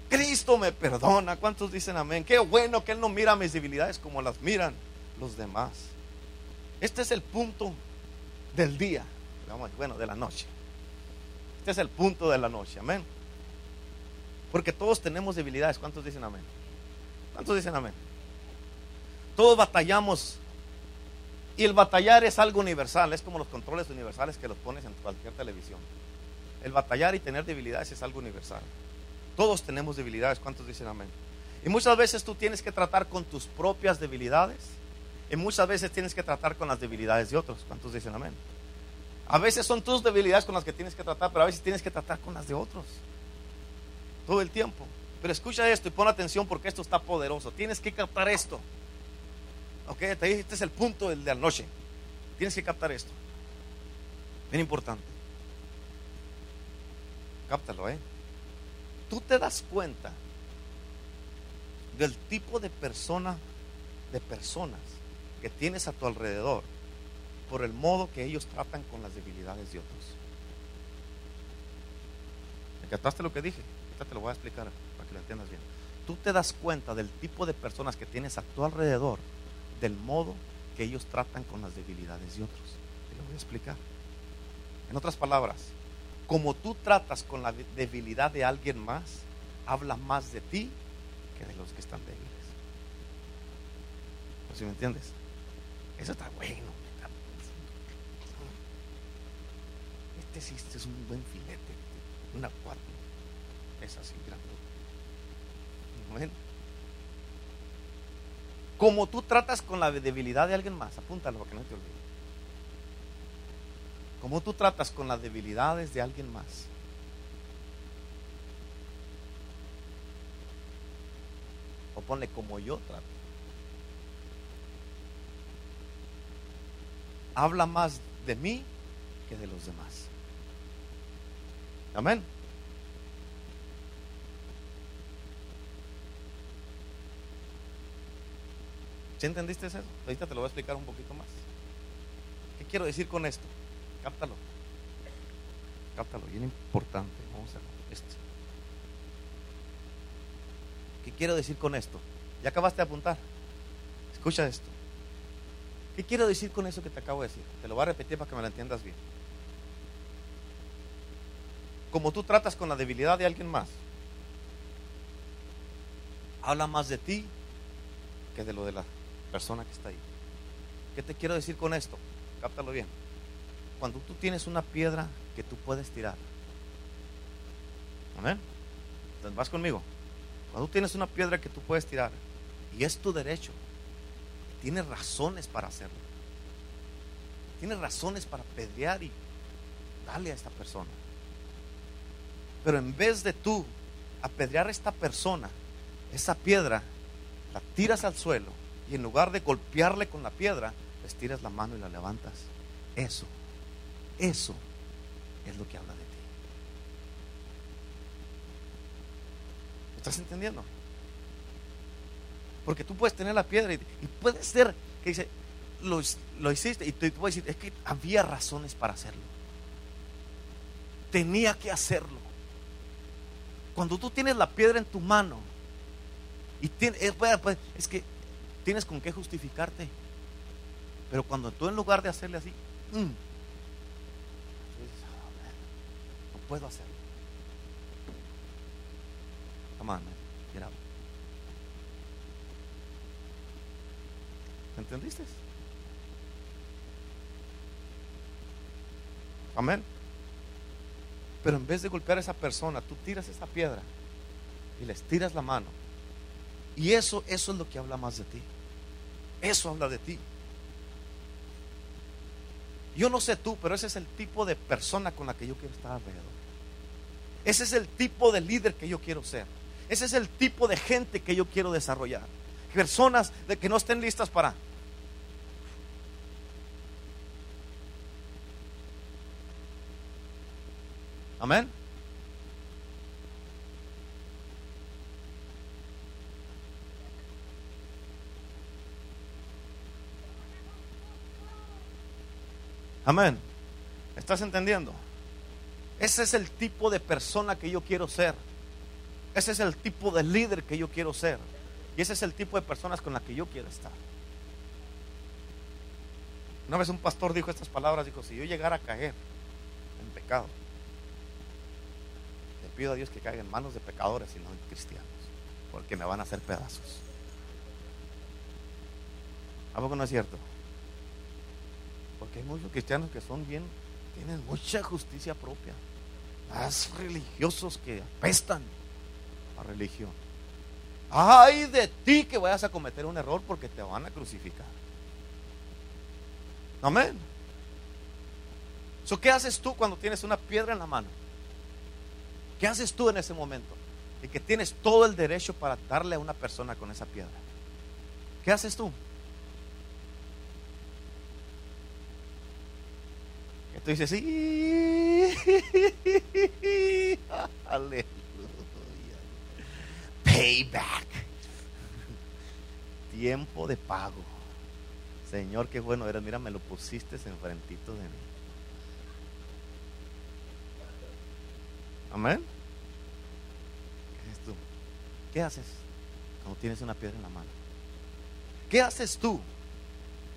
Cristo me perdona. ¿Cuántos dicen amén? Qué bueno que Él no mira mis debilidades como las miran los demás. Este es el punto del día, bueno, de la noche. Este es el punto de la noche, amén. Porque todos tenemos debilidades. ¿Cuántos dicen amén? ¿Cuántos dicen amén? Todos batallamos y el batallar es algo universal, es como los controles universales que los pones en cualquier televisión. El batallar y tener debilidades es algo universal. Todos tenemos debilidades, ¿cuántos dicen amén? Y muchas veces tú tienes que tratar con tus propias debilidades y muchas veces tienes que tratar con las debilidades de otros, ¿cuántos dicen amén? A veces son tus debilidades con las que tienes que tratar, pero a veces tienes que tratar con las de otros. Todo el tiempo. Pero escucha esto y pon atención porque esto está poderoso. Tienes que captar esto. Ok, este es el punto del de la noche. Tienes que captar esto. Bien importante. Cáptalo, ¿eh? Tú te das cuenta del tipo de persona, de personas que tienes a tu alrededor por el modo que ellos tratan con las debilidades de otros. ¿Me captaste lo que dije? Ahorita te lo voy a explicar para que lo entiendas bien. Tú te das cuenta del tipo de personas que tienes a tu alrededor, del modo que ellos tratan con las debilidades de otros. Te lo voy a explicar. En otras palabras, como tú tratas con la debilidad de alguien más, habla más de ti que de los que están débiles. ¿Sí me entiendes? Eso está bueno. Este sí este es un buen filete, una cuatro. Es así grande. Bueno. Como tú tratas con la debilidad de alguien más, apúntalo para que no te olvides. Como tú tratas con las debilidades de alguien más. O ponle como yo trato. Habla más de mí que de los demás. Amén. ¿Sí entendiste eso? Ahorita te lo voy a explicar un poquito más. ¿Qué quiero decir con esto? Cáptalo. Cáptalo, bien importante. Vamos a esto. ¿Qué quiero decir con esto? Ya acabaste de apuntar. Escucha esto. ¿Qué quiero decir con eso que te acabo de decir? Te lo voy a repetir para que me lo entiendas bien. Como tú tratas con la debilidad de alguien más, habla más de ti que de lo de la persona que está ahí. ¿Qué te quiero decir con esto? Cáptalo bien. Cuando tú tienes una piedra que tú puedes tirar. Amén. Entonces vas conmigo. Cuando tú tienes una piedra que tú puedes tirar y es tu derecho, tienes razones para hacerlo. Tienes razones para pedrear y darle a esta persona. Pero en vez de tú apedrear a esta persona, esa piedra la tiras al suelo y en lugar de golpearle con la piedra, les tiras la mano y la levantas. Eso, eso es lo que habla de ti. ¿Estás entendiendo? Porque tú puedes tener la piedra y, puede ser que dice, lo, lo hiciste y tú puedes decir, es que había razones para hacerlo. Tenía que hacerlo. Cuando tú tienes la piedra en tu mano y tienes, es, pues, es que tienes con qué justificarte. Pero cuando tú en lugar de hacerle así, mm, no puedo hacerlo. Come on, ¿Entendiste? Amén. Pero en vez de golpear a esa persona, tú tiras esa piedra y les tiras la mano. Y eso, eso es lo que habla más de ti. Eso habla de ti. Yo no sé tú, pero ese es el tipo de persona con la que yo quiero estar alrededor. Ese es el tipo de líder que yo quiero ser. Ese es el tipo de gente que yo quiero desarrollar. Personas de que no estén listas para Amén. Amén. ¿Estás entendiendo? Ese es el tipo de persona que yo quiero ser. Ese es el tipo de líder que yo quiero ser. Y ese es el tipo de personas con las que yo quiero estar. Una vez un pastor dijo estas palabras, dijo, si yo llegara a caer en pecado, le pido a Dios que caiga en manos de pecadores y no en cristianos, porque me van a hacer pedazos. ¿A poco no es cierto? Porque hay muchos cristianos que son bien, tienen mucha justicia propia. Más religiosos que apestan a religión. Ay de ti que vayas a cometer un error porque te van a crucificar. Amén. ¿Qué haces tú cuando tienes una piedra en la mano? ¿Qué haces tú en ese momento? Y que tienes todo el derecho para darle a una persona con esa piedra. ¿Qué haces tú? Tú dices, sí. Aleluya. Payback. Tiempo de pago. Señor, qué bueno eres. Mira, me lo pusiste enfrentito de mí. Amén. ¿Qué haces tú? ¿Qué haces cuando tienes una piedra en la mano? ¿Qué haces tú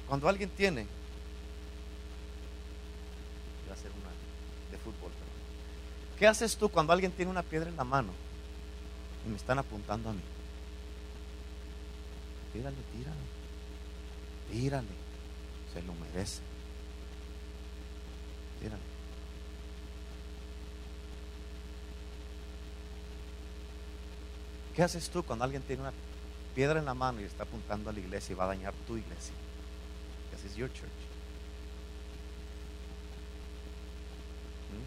cuando alguien tiene? Hacer una de fútbol. ¿Qué haces tú cuando alguien tiene una piedra en la mano y me están apuntando a mí? Tírale, tírale. Tírale. Se lo merece. Tírale. ¿Qué haces tú cuando alguien tiene una piedra en la mano y está apuntando a la iglesia y va a dañar tu iglesia? This is your church. ¿Mm?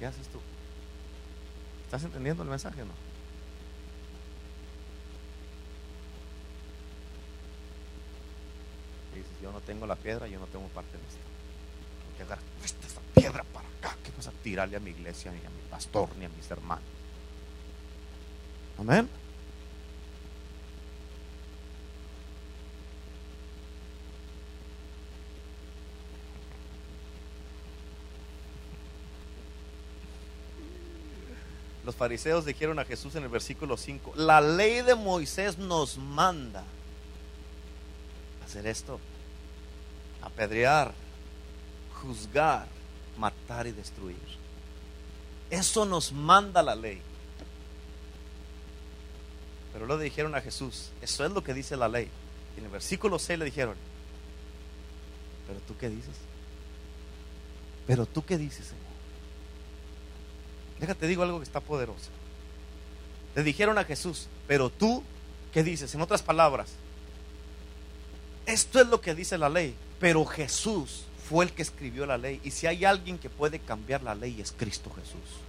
¿Qué haces tú? ¿Estás entendiendo el mensaje no? Y dices, yo no tengo la piedra, yo no tengo parte en esto. Tengo que agarrar esta piedra para acá. ¿Qué vas a tirarle a mi iglesia, ni a mi pastor, ni a mis hermanos? Amén. Los fariseos dijeron a Jesús en el versículo 5, la ley de Moisés nos manda hacer esto, apedrear, juzgar, matar y destruir. Eso nos manda la ley. Pero le dijeron a Jesús, eso es lo que dice la ley. En el versículo 6 le dijeron, pero tú qué dices? Pero tú qué dices, Señor. Déjate, digo algo que está poderoso. Le dijeron a Jesús, pero tú qué dices? En otras palabras, esto es lo que dice la ley, pero Jesús fue el que escribió la ley. Y si hay alguien que puede cambiar la ley es Cristo Jesús.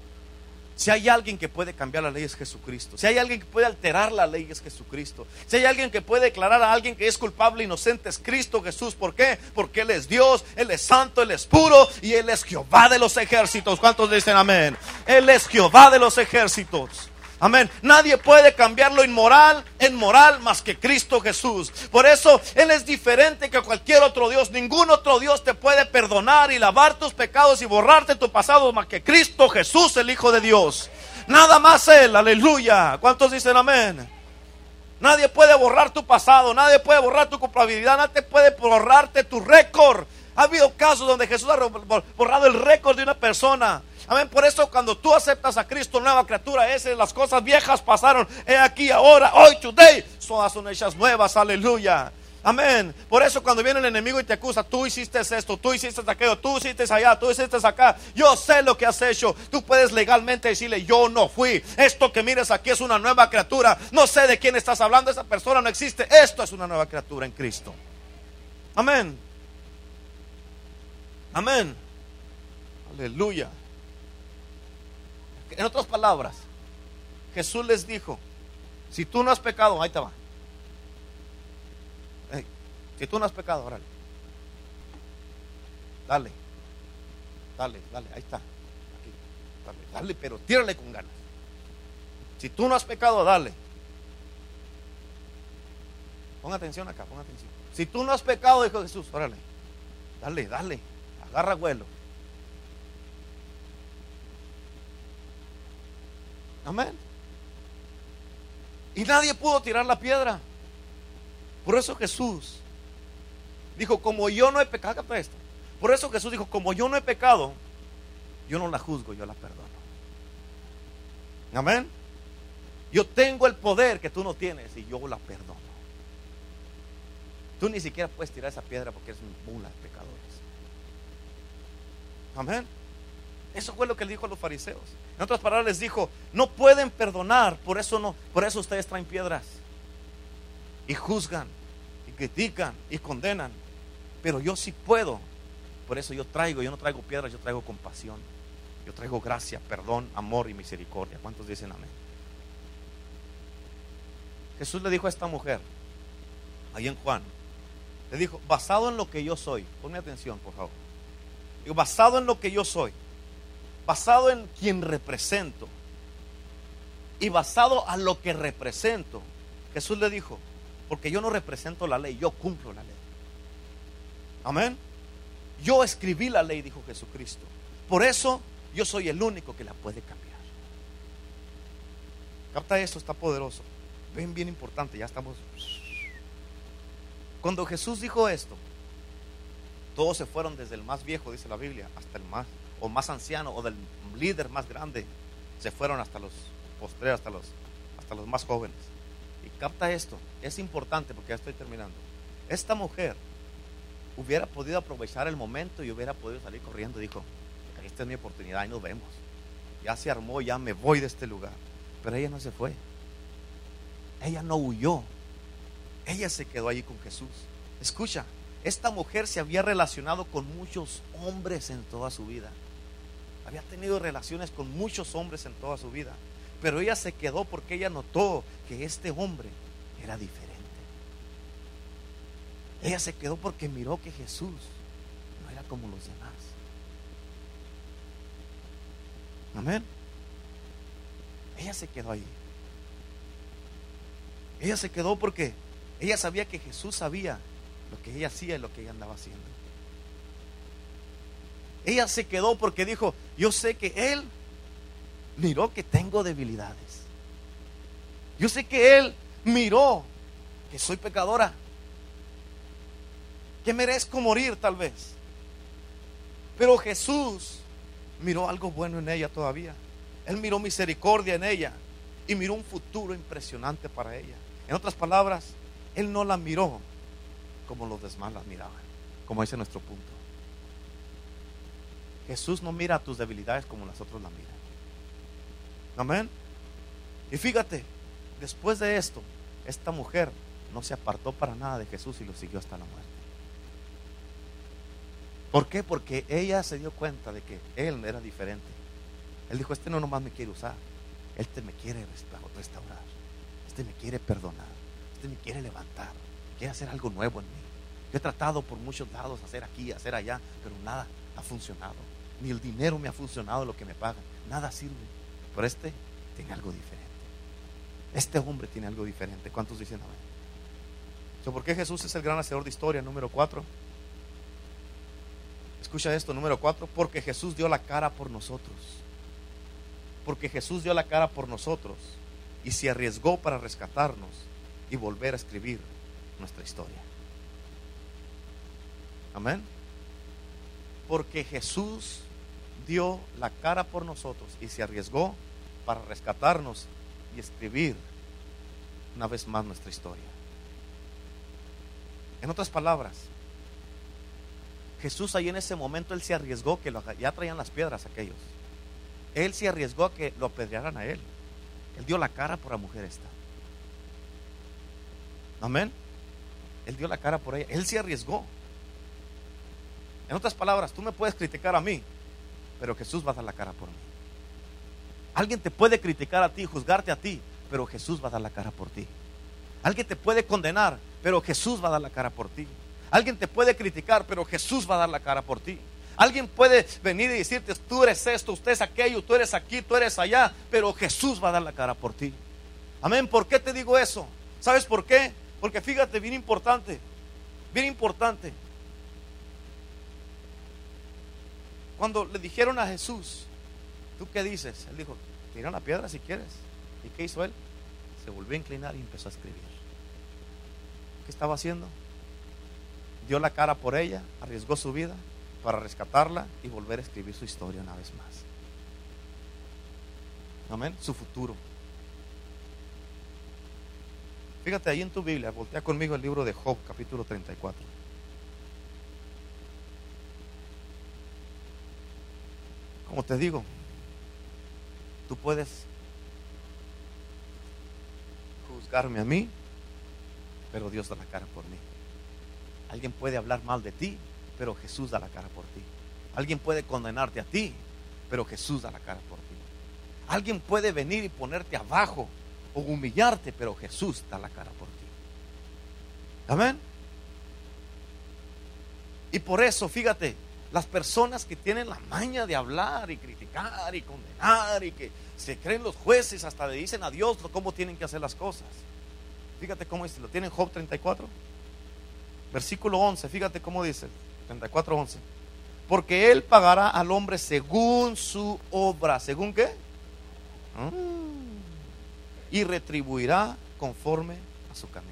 Si hay alguien que puede cambiar la ley es Jesucristo. Si hay alguien que puede alterar la ley es Jesucristo. Si hay alguien que puede declarar a alguien que es culpable, inocente, es Cristo Jesús. ¿Por qué? Porque Él es Dios, Él es santo, Él es puro y Él es Jehová de los ejércitos. ¿Cuántos dicen amén? Él es Jehová de los ejércitos. Amén. Nadie puede cambiar lo inmoral en moral más que Cristo Jesús. Por eso Él es diferente que cualquier otro Dios. Ningún otro Dios te puede perdonar y lavar tus pecados y borrarte tu pasado más que Cristo Jesús, el Hijo de Dios. Nada más Él, aleluya. ¿Cuántos dicen amén? Nadie puede borrar tu pasado, nadie puede borrar tu culpabilidad, nadie puede borrarte tu récord. Ha habido casos donde Jesús ha borrado el récord de una persona. Amén. Por eso cuando tú aceptas a Cristo, nueva criatura es, las cosas viejas pasaron. He aquí ahora, hoy, today, todas son hechas nuevas. Aleluya. Amén. Por eso cuando viene el enemigo y te acusa, tú hiciste esto, tú hiciste aquello, tú hiciste allá, tú hiciste acá. Yo sé lo que has hecho. Tú puedes legalmente decirle, yo no fui. Esto que mires aquí es una nueva criatura. No sé de quién estás hablando. Esa persona no existe. Esto es una nueva criatura en Cristo. Amén. Amén. Aleluya. En otras palabras, Jesús les dijo, si tú no has pecado, ahí te va. si tú no has pecado, órale. Dale. Dale, dale, ahí está. Dale, dale, pero tírale con ganas. Si tú no has pecado, dale. Pon atención acá, pon atención. Si tú no has pecado, dijo Jesús, órale. Dale, dale. Agarra vuelo. Amén. Y nadie pudo tirar la piedra. Por eso Jesús dijo, como yo no he pecado, esto. Por eso Jesús dijo, como yo no he pecado, yo no la juzgo, yo la perdono. Amén. Yo tengo el poder que tú no tienes y yo la perdono. Tú ni siquiera puedes tirar esa piedra porque eres un mula de pecadores. Amén. Eso fue lo que le dijo a los fariseos. En otras palabras les dijo, no pueden perdonar, por eso no, por eso ustedes traen piedras y juzgan y critican y condenan. Pero yo sí puedo. Por eso yo traigo, yo no traigo piedras, yo traigo compasión. Yo traigo gracia, perdón, amor y misericordia. ¿Cuántos dicen amén? Jesús le dijo a esta mujer, ahí en Juan, le dijo, basado en lo que yo soy, ponme atención, por favor. Digo, basado en lo que yo soy, basado en quien represento y basado a lo que represento, Jesús le dijo, Porque yo no represento la ley, yo cumplo la ley. Amén. Yo escribí la ley, dijo Jesucristo. Por eso yo soy el único que la puede cambiar. Capta esto, está poderoso. Ven, bien importante, ya estamos. Cuando Jesús dijo esto, todos se fueron desde el más viejo, dice la Biblia, hasta el más, o más anciano, o del líder más grande. Se fueron hasta los postreros, hasta los, hasta los más jóvenes. Y capta esto, es importante porque ya estoy terminando. Esta mujer hubiera podido aprovechar el momento y hubiera podido salir corriendo. Dijo, esta es mi oportunidad y nos vemos. Ya se armó, ya me voy de este lugar. Pero ella no se fue. Ella no huyó. Ella se quedó allí con Jesús. Escucha, esta mujer se había relacionado con muchos hombres en toda su vida. Había tenido relaciones con muchos hombres en toda su vida. Pero ella se quedó porque ella notó que este hombre era diferente. Ella se quedó porque miró que Jesús no era como los demás. Amén. Ella se quedó ahí. Ella se quedó porque ella sabía que Jesús sabía lo que ella hacía y lo que ella andaba haciendo. Ella se quedó porque dijo, yo sé que Él miró que tengo debilidades. Yo sé que Él miró que soy pecadora. Que merezco morir tal vez. Pero Jesús miró algo bueno en ella todavía. Él miró misericordia en ella y miró un futuro impresionante para ella. En otras palabras, Él no la miró como los demás la miraban, como dice nuestro punto. Jesús no mira tus debilidades como las otras la miran. Amén. Y fíjate, después de esto, esta mujer no se apartó para nada de Jesús y lo siguió hasta la muerte. ¿Por qué? Porque ella se dio cuenta de que él era diferente. Él dijo, este no nomás me quiere usar, este me quiere restaurar, este me quiere perdonar, este me quiere levantar, quiere hacer algo nuevo en mí. Yo he tratado por muchos lados, hacer aquí, hacer allá, pero nada ha funcionado. Ni el dinero me ha funcionado lo que me pagan, nada sirve. Pero este tiene algo diferente. Este hombre tiene algo diferente. ¿Cuántos dicen amén? ¿Por qué Jesús es el gran hacedor de historia? Número cuatro. Escucha esto, número cuatro, porque Jesús dio la cara por nosotros. Porque Jesús dio la cara por nosotros y se arriesgó para rescatarnos y volver a escribir nuestra historia. Amén. Porque Jesús dio la cara por nosotros y se arriesgó para rescatarnos y escribir una vez más nuestra historia. En otras palabras, Jesús ahí en ese momento, él se arriesgó que ya traían las piedras aquellos. Él se arriesgó a que lo apedrearan a él. Él dio la cara por la mujer esta. Amén. Él dio la cara por ella. Él se arriesgó. En otras palabras, tú me puedes criticar a mí, pero Jesús va a dar la cara por mí. Alguien te puede criticar a ti, juzgarte a ti, pero Jesús va a dar la cara por ti. Alguien te puede condenar, pero Jesús va a dar la cara por ti. Alguien te puede criticar, pero Jesús va a dar la cara por ti. Alguien puede venir y decirte, tú eres esto, usted es aquello, tú eres aquí, tú eres allá, pero Jesús va a dar la cara por ti. Amén. ¿Por qué te digo eso? ¿Sabes por qué? Porque fíjate, bien importante, bien importante. Cuando le dijeron a Jesús, ¿tú qué dices? Él dijo, tira la piedra si quieres. ¿Y qué hizo él? Se volvió a inclinar y empezó a escribir. ¿Qué estaba haciendo? dio la cara por ella, arriesgó su vida para rescatarla y volver a escribir su historia una vez más. Amén, su futuro. Fíjate ahí en tu Biblia, voltea conmigo el libro de Job, capítulo 34. Como te digo, tú puedes juzgarme a mí, pero Dios da la cara por mí. Alguien puede hablar mal de ti, pero Jesús da la cara por ti. Alguien puede condenarte a ti, pero Jesús da la cara por ti. Alguien puede venir y ponerte abajo o humillarte, pero Jesús da la cara por ti. Amén. Y por eso, fíjate, las personas que tienen la maña de hablar y criticar y condenar y que se creen los jueces hasta le dicen a Dios cómo tienen que hacer las cosas. Fíjate cómo dice, lo tienen Job 34, versículo 11, fíjate cómo dice, 34, 11. Porque él pagará al hombre según su obra, ¿según qué? Mm. Y retribuirá conforme a su camino.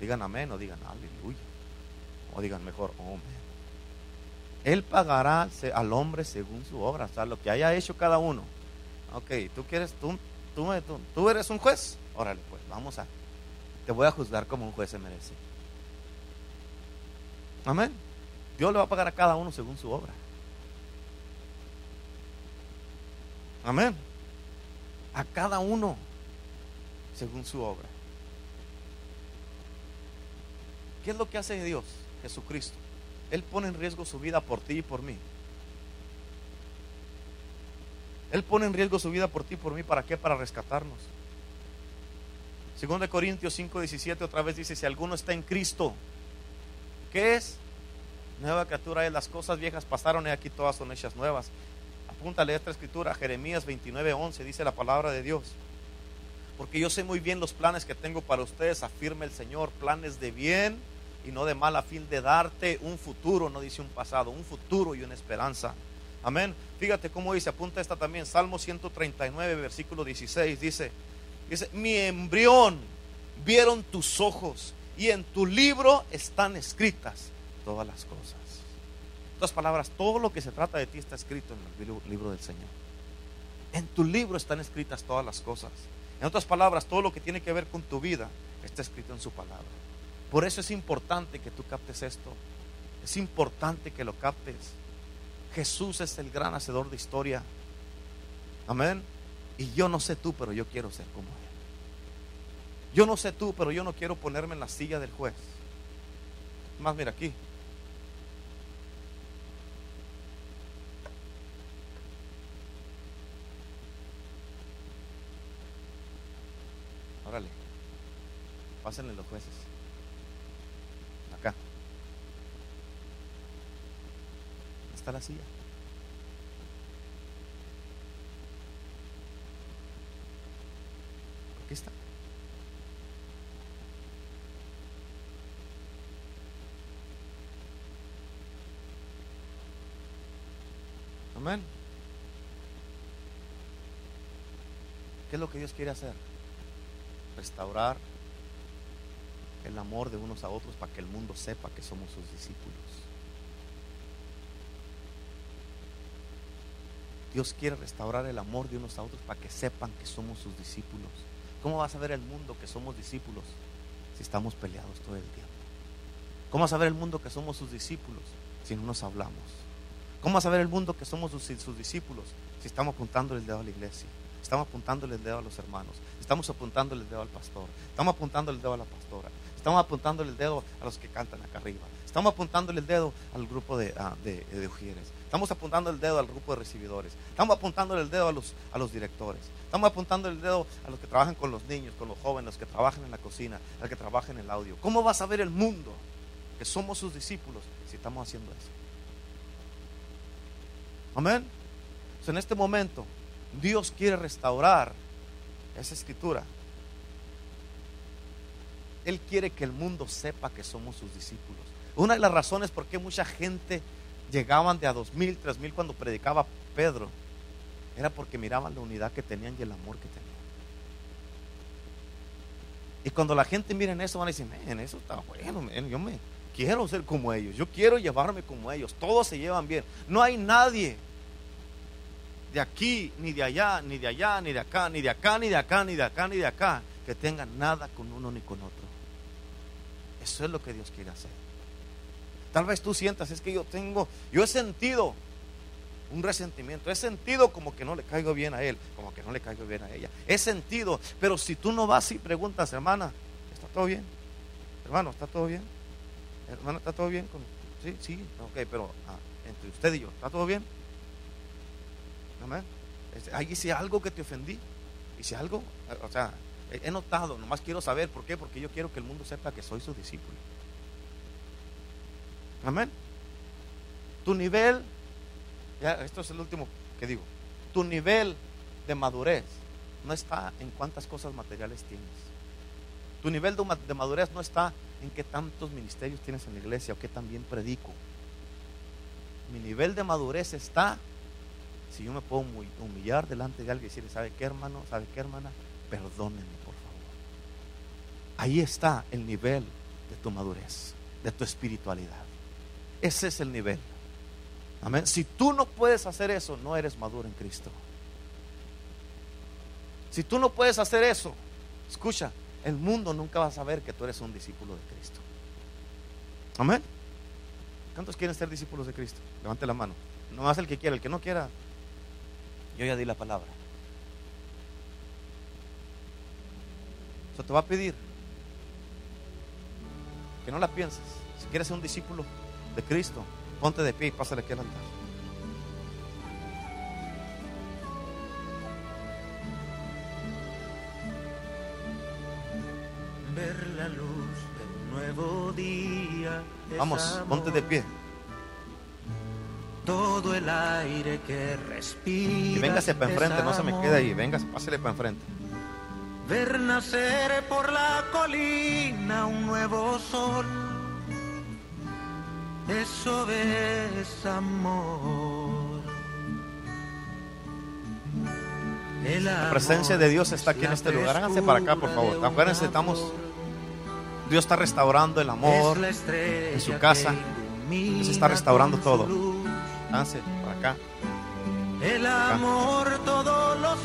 Digan amén o digan aleluya. O digan mejor, amén. Él pagará al hombre según su obra, o sea, lo que haya hecho cada uno. Ok, tú quieres, tú, tú, tú, tú eres un juez. Órale, pues, vamos a. Te voy a juzgar como un juez se merece. Amén. Dios le va a pagar a cada uno según su obra. Amén. A cada uno según su obra. ¿Qué es lo que hace Dios, Jesucristo? Él pone en riesgo su vida por ti y por mí. Él pone en riesgo su vida por ti y por mí. ¿Para qué? Para rescatarnos. Segundo de Corintios 5, 17 otra vez dice, si alguno está en Cristo, ¿qué es? Nueva criatura es, las cosas viejas pasaron y aquí todas son hechas nuevas. Apúntale esta escritura, Jeremías 29, 11, dice la palabra de Dios. Porque yo sé muy bien los planes que tengo para ustedes, afirma el Señor, planes de bien y no de mal a fin de darte un futuro, no dice un pasado, un futuro y una esperanza. Amén. Fíjate cómo dice, apunta esta también, Salmo 139, versículo 16, dice, Dice, mi embrión vieron tus ojos y en tu libro están escritas todas las cosas. En otras palabras, todo lo que se trata de ti está escrito en el libro del Señor. En tu libro están escritas todas las cosas. En otras palabras, todo lo que tiene que ver con tu vida está escrito en su palabra. Por eso es importante que tú captes esto. Es importante que lo captes. Jesús es el gran hacedor de historia. Amén. Y yo no sé tú, pero yo quiero ser como Él. Yo no sé tú, pero yo no quiero ponerme en la silla del juez. Más, mira aquí. Órale. Pásenle los jueces. Acá. Está la silla. Aquí está. Amén. ¿Qué es lo que Dios quiere hacer? Restaurar el amor de unos a otros para que el mundo sepa que somos sus discípulos. Dios quiere restaurar el amor de unos a otros para que sepan que somos sus discípulos. ¿Cómo va a saber el mundo que somos discípulos si estamos peleados todo el tiempo? ¿Cómo va a saber el mundo que somos sus discípulos si no nos hablamos? ¿Cómo va a saber el mundo que somos sus, discípulos si estamos apuntándole el dedo a la iglesia? Estamos apuntándole el dedo a los hermanos. Estamos apuntándole el dedo al pastor. Estamos apuntándole el dedo a la pastora. Estamos apuntándole el dedo a los que cantan acá arriba. Estamos apuntándole el dedo al grupo de, uh, de, de Ujieres. Estamos apuntando el dedo al grupo de recibidores. Estamos apuntando el dedo a los, a los directores. Estamos apuntando el dedo a los que trabajan con los niños, con los jóvenes, los que trabajan en la cocina, los que trabajan en el audio. ¿Cómo va a saber el mundo que somos sus discípulos si estamos haciendo eso? Amén. en este momento, Dios quiere restaurar esa escritura. Él quiere que el mundo sepa que somos sus discípulos. Una de las razones por qué mucha gente llegaban de a dos mil, tres mil cuando predicaba Pedro era porque miraban la unidad que tenían y el amor que tenían. Y cuando la gente mira en eso, van a decir, men, eso está bueno, yo me quiero ser como ellos, yo quiero llevarme como ellos, todos se llevan bien. No hay nadie de aquí, ni de allá, ni de allá, ni de acá, ni de acá, ni de acá, ni de acá, ni de acá, que tenga nada con uno ni con otro. Eso es lo que Dios quiere hacer. Tal vez tú sientas, es que yo tengo, yo he sentido un resentimiento, he sentido como que no le caigo bien a él, como que no le caigo bien a ella. He sentido, pero si tú no vas y preguntas, hermana, ¿está todo bien? Hermano, ¿está todo bien? Hermana, ¿está todo bien? Sí, sí, ok, pero ah, entre usted y yo, ¿está todo bien? Amén. Ahí hice algo que te ofendí. Hice algo, o sea, he notado, nomás quiero saber por qué, porque yo quiero que el mundo sepa que soy su discípulo. Amén. Tu nivel, ya esto es el último que digo, tu nivel de madurez no está en cuántas cosas materiales tienes. Tu nivel de ma- de madurez no está en qué tantos ministerios tienes en la iglesia o qué tan bien predico. Mi nivel de madurez está si yo me puedo humi- humillar delante de alguien y decirle, ¿sabe qué hermano? ¿Sabe qué hermana? Perdónenme, por favor. Ahí está el nivel de tu madurez, de tu espiritualidad. Ese es el nivel. Amén. Si tú no puedes hacer eso, no eres maduro en Cristo. Si tú no puedes hacer eso, escucha, el mundo nunca va a saber que tú eres un discípulo de Cristo. Amén. ¿Cuántos quieren ser discípulos de Cristo? Levante la mano. No más el que quiera, el que no quiera. Yo ya di la palabra. Eso te va a pedir que no la pienses. Si quieres ser un discípulo de Cristo, ponte de pie y pásale aquí al altar. ver la luz de un nuevo día. Vamos, ponte de pie. Todo el aire que respira. Y véngase para enfrente, no se me quede ahí. Véngase, pásale para enfrente. Ver nacer por la colina un nuevo sol. Eso es amor. El La presencia de Dios está aquí en este lugar. Háganse para acá, por favor. Acuérdense, estamos. Dios está restaurando el amor. en su casa. Dios está restaurando todo. Háganse para acá. El amor todo lo